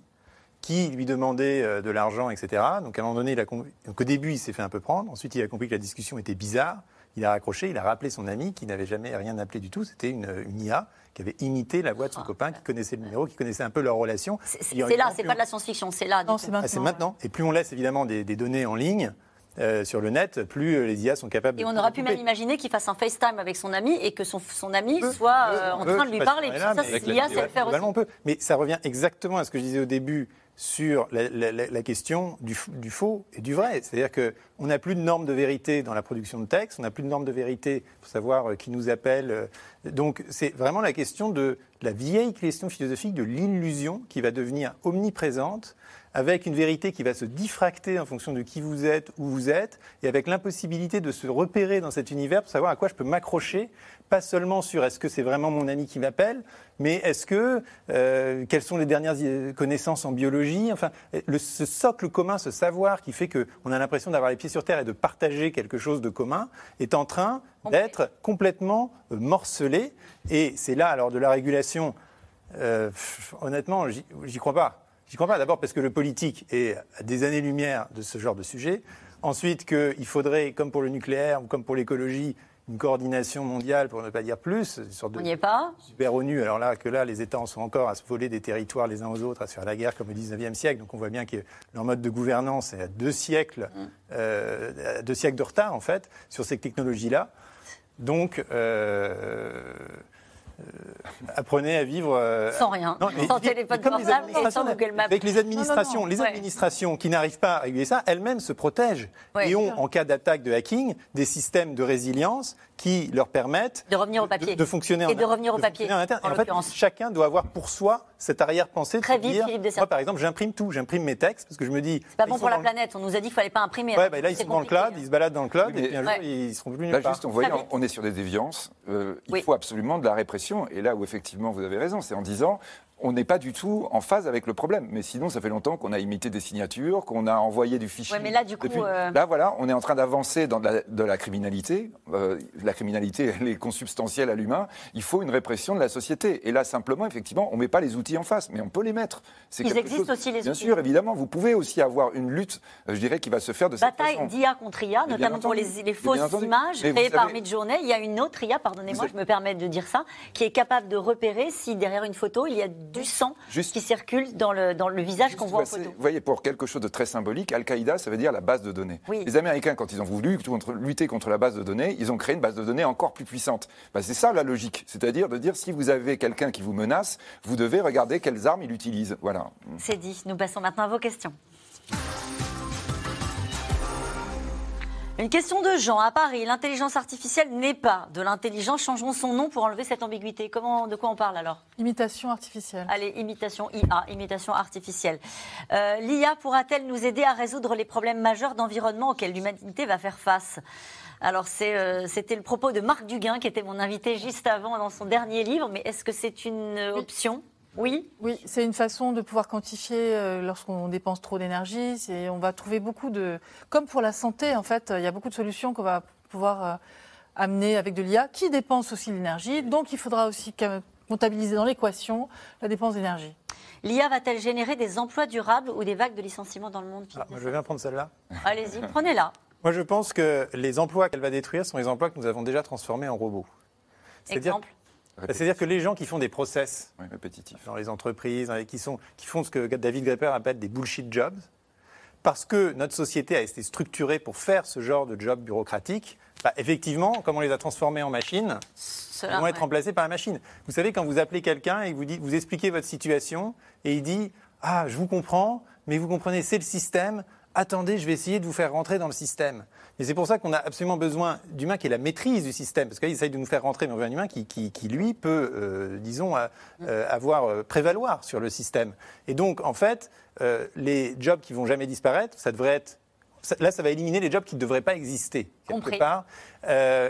qui lui demandait euh, de l'argent, etc. Donc à un moment donné, il a com- donc, au début, il s'est fait un peu prendre. Ensuite, il a compris que la discussion était bizarre. Il a raccroché, il a rappelé son ami qui n'avait jamais rien appelé du tout. C'était une, une IA qui avait imité la voix de son copain, qui connaissait le numéro, qui connaissait un peu leur relation. Ah. C'est là, c'est pas de la science-fiction, c'est là. coup. ah, c'est maintenant. Et plus on laisse évidemment des, des données en ligne euh, sur le net, plus euh, les IA sont capables de. Et on aurait pu même imaginer qu'il fasse un FaceTime avec son ami et que son, son ami soit euh, en peut, train de lui parler. si Ça, c'est- l'IA sait le faire aussi. On peut. Mais ça revient exactement à ce que je disais au début sur la, la- la- la question du, faux et du vrai. C'est-à-dire qu'on n'a plus de normes de vérité dans la production de texte, on n'a plus de normes de vérité pour savoir qui nous appelle. Donc c'est vraiment la question de la vieille question philosophique de l'illusion qui va devenir omniprésente avec une vérité qui va se diffracter en fonction de qui vous êtes, où vous êtes, et avec l'impossibilité de se repérer dans cet univers pour savoir à quoi je peux m'accrocher, pas seulement sur est-ce que c'est vraiment mon ami qui m'appelle, mais est-ce que euh, quelles sont les dernières euh, connaissances en biologie, enfin le, ce socle commun, ce savoir qui fait que on a l'impression d'avoir les pieds sur terre et de partager quelque chose de commun, est en train d'être complètement euh, morcelé, et c'est là alors de la régulation. euh, honnêtement, j'y crois pas. J'y crois pas. D'abord parce que le politique est à des années-lumière de ce genre de sujet. Ensuite, qu'il faudrait, comme pour le nucléaire ou comme pour l'écologie, une coordination mondiale, pour ne pas dire plus, une sorte de On n'y est pas. super ONU. Alors là, que là, les États en sont encore à se voler des territoires les uns aux autres, à se faire la guerre comme au 19e siècle. Donc on voit bien que leur mode de gouvernance est à deux siècles, euh, à deux siècles de retard, en fait, sur ces technologies-là. Donc, euh, euh, apprenez à vivre. euh, Sans rien. mais- Sans téléphone portable et sans Google Maps. Avec les administrations, Non, non, non. les Ouais. administrations qui n'arrivent pas à réguler ça, elles-mêmes se protègent Ouais. et ont, en cas d'attaque de hacking, des systèmes de résilience qui leur permettent De revenir au papier. de, de fonctionner Et en de revenir au de papier, en interne. en Et en fait, chacun doit avoir pour soi cette arrière-pensée Très vite, dire, Philippe moi par exemple, j'imprime tout, j'imprime mes textes parce que je me dis, Pas bah, bon pour la planète. On nous a dit qu'il fallait pas imprimer. Ouais, bah là, ils c'est sont dans le cloud, ils se baladent dans le cloud, Oui, et puis un jour, Ouais. ils seront plus nulle Là, part. juste, on, vite. on est sur des déviances. Euh, il Oui. faut absolument de la répression. Et là où effectivement vous avez raison, c'est en disant on n'est pas du tout en phase avec le problème. Mais sinon, ça fait longtemps qu'on a imité des signatures, qu'on a envoyé du fichier. Ouais, mais là, du coup, Depuis- euh, Là, voilà, on est en train d'avancer dans de la, de la criminalité. Euh, la criminalité, elle est consubstantielle à l'humain. Il faut une répression de la société. Et là, simplement, effectivement, on ne met pas les outils en face, mais on peut les mettre. C'est Ils existent chose- aussi, les Bien outils. sûr, évidemment. Vous pouvez aussi avoir une lutte, euh, je dirais, qui va se faire de cette Bataille façon. d'IA contre IA, Mais bien notamment pour les, fausses bien images créées par Midjourney. Il y a une autre IA, pardonnez-moi, je me permets de dire ça, qui est capable de repérer si derrière une photo, il y a du sang Juste- qui circule dans le, dans le visage qu'on voit en Vous photo. voyez, pour quelque chose de très symbolique, Al-Qaïda, ça veut dire la base de données. Oui. Les Américains, quand ils ont voulu lutter contre la base de données, ils ont créé une base de données encore plus puissante. Bah, c'est ça la logique. C'est-à-dire de dire si vous avez quelqu'un qui vous menace, vous devez regarder quelles armes il utilise. Voilà. C'est dit. Nous passons maintenant à vos questions. Une question de Jean à Paris. L'intelligence artificielle n'est pas de l'intelligence. Changeons son nom pour enlever cette ambiguïté. Comment, de quoi on parle alors? Imitation artificielle. Allez, imitation IA, imitation artificielle. Euh, L'IA pourra-t-elle nous aider à résoudre les problèmes majeurs d'environnement auxquels l'humanité va faire face? Alors euh, c'était le propos de Marc Duguin qui était mon invité juste avant dans son dernier livre, mais est-ce que c'est une euh, option? Oui Oui, c'est une façon de pouvoir quantifier euh, lorsqu'on dépense trop d'énergie. C'est- On va trouver beaucoup de... Comme pour la santé, en fait, il y a beaucoup de solutions qu'on va pouvoir euh, amener avec de l'IA qui dépense aussi de l'énergie. Donc il faudra aussi comptabiliser dans l'équation la dépense d'énergie. L'IA va-t-elle générer des emplois durables ou des vagues de licenciements dans le monde Ah, moi, je vais bien prendre celle-là. Allez-y, prenez-la. Moi, je pense que les emplois qu'elle va détruire sont les emplois que nous avons déjà transformés en robots. C'est-à-dire- Exemple C'est-à-dire que les gens qui font des process Oui, répétitif. dans les entreprises, hein, qui, sont, qui font ce que David Grepper appelle des bullshit jobs, parce que notre société a été structurée pour faire ce genre de job bureaucratique, bah, effectivement, comme on les a transformés en machines, Cela, ils vont être ouais. remplacés par la machine. Vous savez, quand vous appelez quelqu'un et que vous, dites, vous expliquez votre situation, et il dit Ah, je vous comprends, mais vous comprenez, c'est le système, attendez, je vais essayer de vous faire rentrer dans le système. Et c'est pour ça qu'on a absolument besoin d'humains qui aient la maîtrise du système, parce qu'ils essayent de nous faire rentrer, mais on veut un humain qui, qui, qui, lui, peut, euh, disons, euh, avoir, euh, prévaloir sur le système. Et donc, en fait, euh, les jobs qui vont jamais disparaître, ça devrait être. ça- Là, ça va éliminer les jobs qui ne devraient pas exister, quelque Compris. part.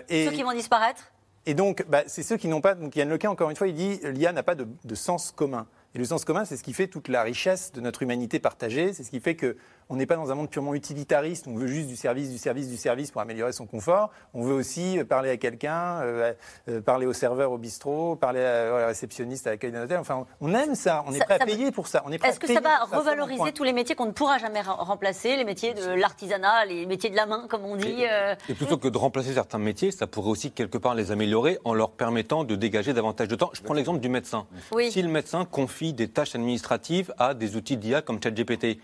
Et, Ceux qui vont disparaître? Et donc, bah, c'est ceux qui n'ont pas. Donc, Yann Lequin, encore une fois, il dit l'IA n'a pas de, de sens commun. Et le sens commun, c'est ce qui fait toute la richesse de notre humanité partagée. C'est ce qui fait que on n'est pas dans un monde purement utilitariste. On veut juste du service, du service, du service pour améliorer son confort. On veut aussi euh, parler à quelqu'un, euh, euh, parler au serveur au bistrot, parler à, à la réceptionniste à l'accueil d'un hôtel. Enfin, on aime ça. On est Ça- prêt à payer pour ça. Est-ce que ça va revaloriser tous les métiers qu'on ne pourra jamais re- remplacer, les métiers de l'artisanat, les métiers de la main, comme on dit euh, Et plutôt que de remplacer certains métiers, ça pourrait aussi quelque part les améliorer en leur permettant de dégager davantage de temps. Je prends l'exemple du médecin. Oui. Si le médecin confie des tâches administratives à des outils d'IA comme ChatGPT,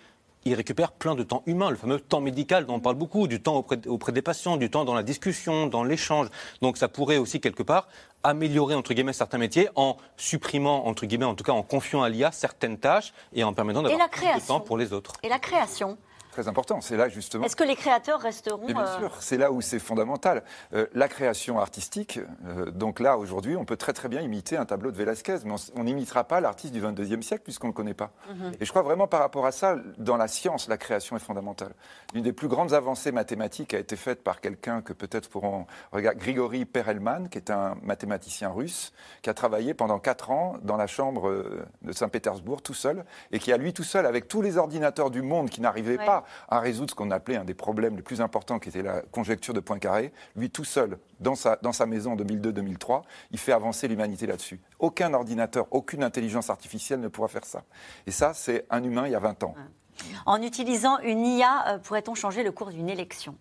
il récupère plein de temps humain, le fameux temps médical dont on parle beaucoup, du temps auprès, auprès des patients, du temps dans la discussion, dans l'échange. Donc ça pourrait aussi quelque part améliorer entre guillemets certains métiers en supprimant entre guillemets, en tout cas en confiant à l'IA certaines tâches et en permettant d'avoir plus de temps pour les autres. Et la création Très important. C'est là justement. Est-ce que les créateurs resteront bien euh, sûr, c'est là où c'est fondamental. Euh, la création artistique, euh, donc là, aujourd'hui, on peut très très bien imiter un tableau de Velázquez, mais on n'imitera pas l'artiste du 22e siècle puisqu'on ne le connaît pas. Mhm. Et je crois vraiment par rapport à ça, dans la science, la création est fondamentale. Une des plus grandes avancées mathématiques a été faite par quelqu'un que peut-être pourront regarder, Grigory Perelman, qui est un mathématicien russe, qui a travaillé pendant quatre ans dans la chambre de Saint-Pétersbourg tout seul, et qui a lui tout seul, avec tous les ordinateurs du monde qui n'arrivaient Ouais. pas à résoudre ce qu'on appelait un des problèmes les plus importants, qui était la conjecture de Poincaré, lui tout seul, dans sa, dans sa maison en 2002-2003, il fait avancer l'humanité là-dessus. Aucun ordinateur, aucune intelligence artificielle ne pourra faire ça. Et ça, c'est un humain il y a 20 ans. En utilisant une IA, euh, pourrait-on changer le cours d'une élection?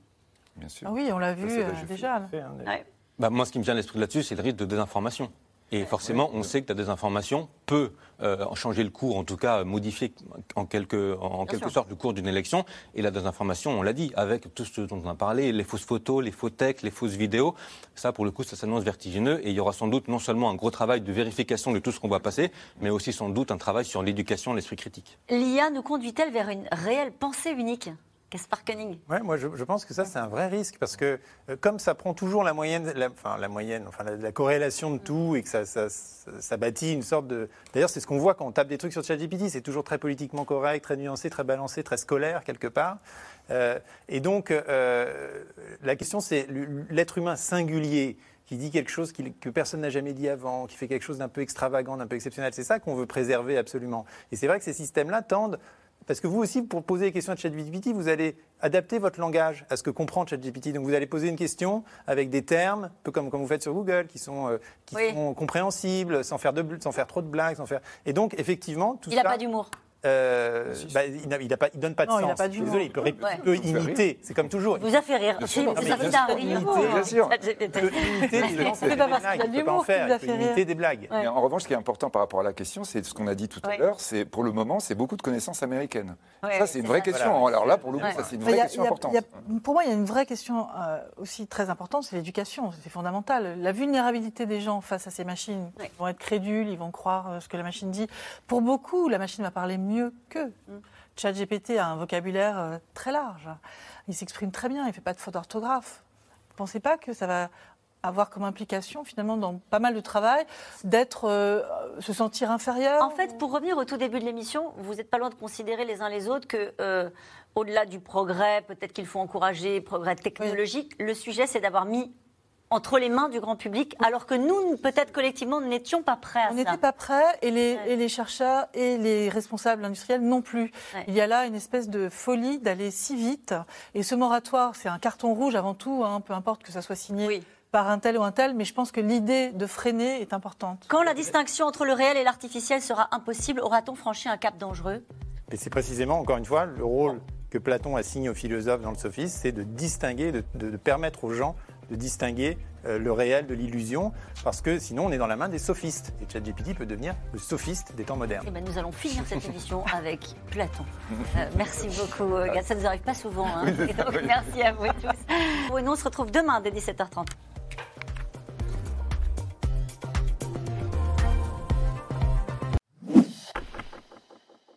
Bien sûr. Ah oui, on l'a vu euh, déjà. Ouais. Bah, moi, ce qui me vient à l'esprit là-dessus, c'est le risque de désinformation. Et forcément, on sait que la désinformation peut euh, changer le cours, en tout cas euh, modifier en quelque, en quelque sûr. sorte le cours d'une élection. Et la désinformation, on l'a dit, avec tout ce dont on a parlé, les fausses photos, les faux textes, les fausses vidéos, ça, pour le coup, ça s'annonce vertigineux. Et il y aura sans doute non seulement un gros travail de vérification de tout ce qu'on va passer, mais aussi sans doute un travail sur l'éducation, l'esprit critique. L'IA nous conduit-elle vers une réelle pensée unique? Gaspard Koenig Ouais, moi je, pense que ça c'est un vrai risque parce que euh, comme ça prend toujours la moyenne, enfin la moyenne, enfin la, la corrélation de tout et que ça, ça, ça, bâtit une sorte de. D'ailleurs c'est ce qu'on voit quand on tape des trucs sur ChatGPT, c'est toujours très politiquement correct, très nuancé, très balancé, très scolaire quelque part. Euh, et donc euh, la question c'est l'être humain singulier qui dit quelque chose que personne n'a jamais dit avant, qui fait quelque chose d'un peu extravagant, d'un peu exceptionnel. C'est ça qu'on veut préserver absolument. Et c'est vrai que ces systèmes-là tendent parce que vous aussi, pour poser des questions à ChatGPT, vous allez adapter votre langage à ce que comprend ChatGPT. Donc vous allez poser une question avec des termes, un peu comme, comme vous faites sur Google, qui sont, euh, qui Oui. sont compréhensibles, sans faire, de, bl- sans faire trop de blagues. Sans faire... Et donc, effectivement, tout Il n'a pas d'humour. Euh, bah, il n'a- il n'a pas- il donne pas de Non, il sens. n'a pas. Désolé, il peut, ré- Ouais. il peut imiter. C'est comme toujours. Vous a fait rire. C'est ça rire. bien sûr. Il peut imiter des blagues, il peut en faire. Il peut imiter des blagues. Mais revanche, ce qui est important par rapport à la question, c'est ce qu'on a dit tout à l'heure, c'est pour le moment, c'est beaucoup de connaissances américaines. Ouais, ça, c'est une vraie ça. question. Voilà. Alors là, pour le coup, Ouais. ça, c'est une vraie il question il importante. il pour moi, il y a une vraie question euh, aussi très importante, c'est l'éducation. C'est fondamental. La vulnérabilité des gens face à ces machines, ils vont être crédules, ils vont croire euh, ce que la machine dit. Pour beaucoup, la machine va parler mieux qu'eux. Mm. ChatGPT a un vocabulaire euh, très large. Il s'exprime très bien, il ne fait pas de faute d'orthographe. Vous ne pensez pas que ça va avoir comme implication, finalement, dans pas mal de travail, d'être, euh, se sentir inférieur En fait, pour revenir au tout début de l'émission, vous n'êtes pas loin de considérer les uns les autres que, euh, au-delà du progrès, peut-être qu'il faut encourager, progrès technologique, le sujet, c'est d'avoir mis entre les mains du grand public, alors que nous, peut-être collectivement, n'étions pas prêts à On ça. n'était pas prêts et les, Ouais. et les chercheurs et les responsables industriels non plus. Ouais. Il y a là une espèce de folie d'aller si vite. Et ce moratoire, c'est un carton rouge avant tout, hein, peu importe que ça soit signé Oui. par un tel ou un tel, mais je pense que l'idée de freiner est importante. Quand la distinction entre le réel et l'artificiel sera impossible, aura-t-on franchi un cap dangereux? Et c'est précisément, encore une fois, le rôle que Platon assigne aux philosophes dans le sophisme, c'est de distinguer, de, de- de permettre aux gens de distinguer euh, le réel de l'illusion, parce que sinon on est dans la main des sophistes. Et ChatGPT peut devenir le sophiste des temps modernes. Eh ben, nous allons finir cette émission avec Platon. Euh, merci beaucoup, euh, Ça ne nous arrive pas souvent. hein. Et donc, merci à vous tous. Et nous, on se retrouve demain dès 17h30.